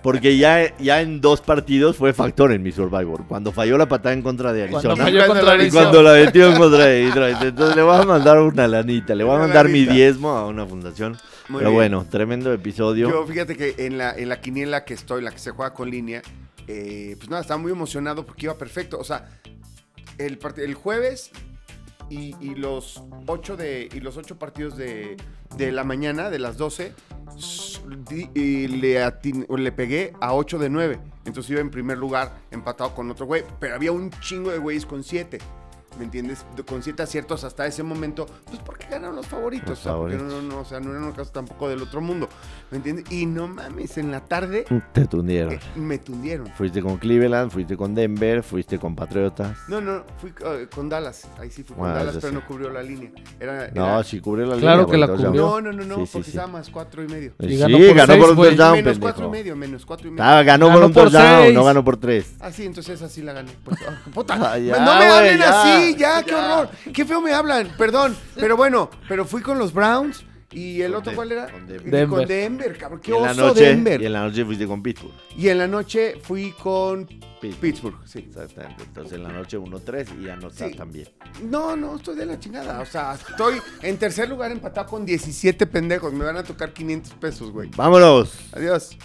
Porque ya, ya en dos partidos fue factor en mi Survivor. Cuando falló la patada en contra de Cuando Arizona. falló contra Y cuando la metió en contra de Detroit. Entonces le voy a mandar una lanita, le voy a mandar mi diezmo a una fundación. Muy Pero bien. bueno, tremendo episodio. Yo fíjate que en la, en la quiniela que estoy, la que se juega con línea, eh, pues nada, estaba muy emocionado porque iba perfecto. O sea, el, el jueves y, los ocho de y los ocho partidos de, de la mañana, de las 12, s- di- y le, atin- le pegué a 8 de 9. Entonces iba en primer lugar empatado con otro güey. Pero había un chingo de güeyes con 7. ¿Me entiendes? De- Con siete aciertos hasta ese momento, pues porque ganaron los favoritos. Los o sea, porque favoritos. no, no, no, o sea, no era un caso tampoco del otro mundo. ¿Me entiendes? Y no mames, en la tarde Te tundieron. eh, me tundieron. Fuiste con Cleveland, fuiste con Denver, fuiste con Patriotas. No, no, fui eh, con Dallas. Ahí sí fui con Bueno, Dallas, pero sí. no cubrió la línea. Era, No, era- sí cubrió la Claro línea. que la cubrió. no, no, no, no, Sí, sí, porque sí. estaba más cuatro y medio. Y Sí, ganó por ganó seis, por un touchdown, menos pendejo. cuatro y medio, menos cuatro y medio. Ah, ganó, Ganó por un touchdown, no ganó por tres. Ah, sí, entonces así la gané. Pues, ah, puta, Ah, ya, no me hablen ya, así, ya, qué horror. Qué feo me hablan, perdón. Pero bueno, pero fui con los Browns y el otro, ¿cuál era? con Denver. Denver. Con Denver, cabrón. Qué Y en la oso noche, Denver. Y en la noche fuiste con Pittsburgh. Y en la noche fui con Pittsburgh. Pittsburgh, sí. Exactamente. Entonces en la noche 1-3 y está Sí. tan bien. No, no, estoy de la chingada. O sea, estoy en tercer lugar empatado con 17 pendejos. Me van a tocar 500 pesos, güey. ¡Vámonos! Adiós.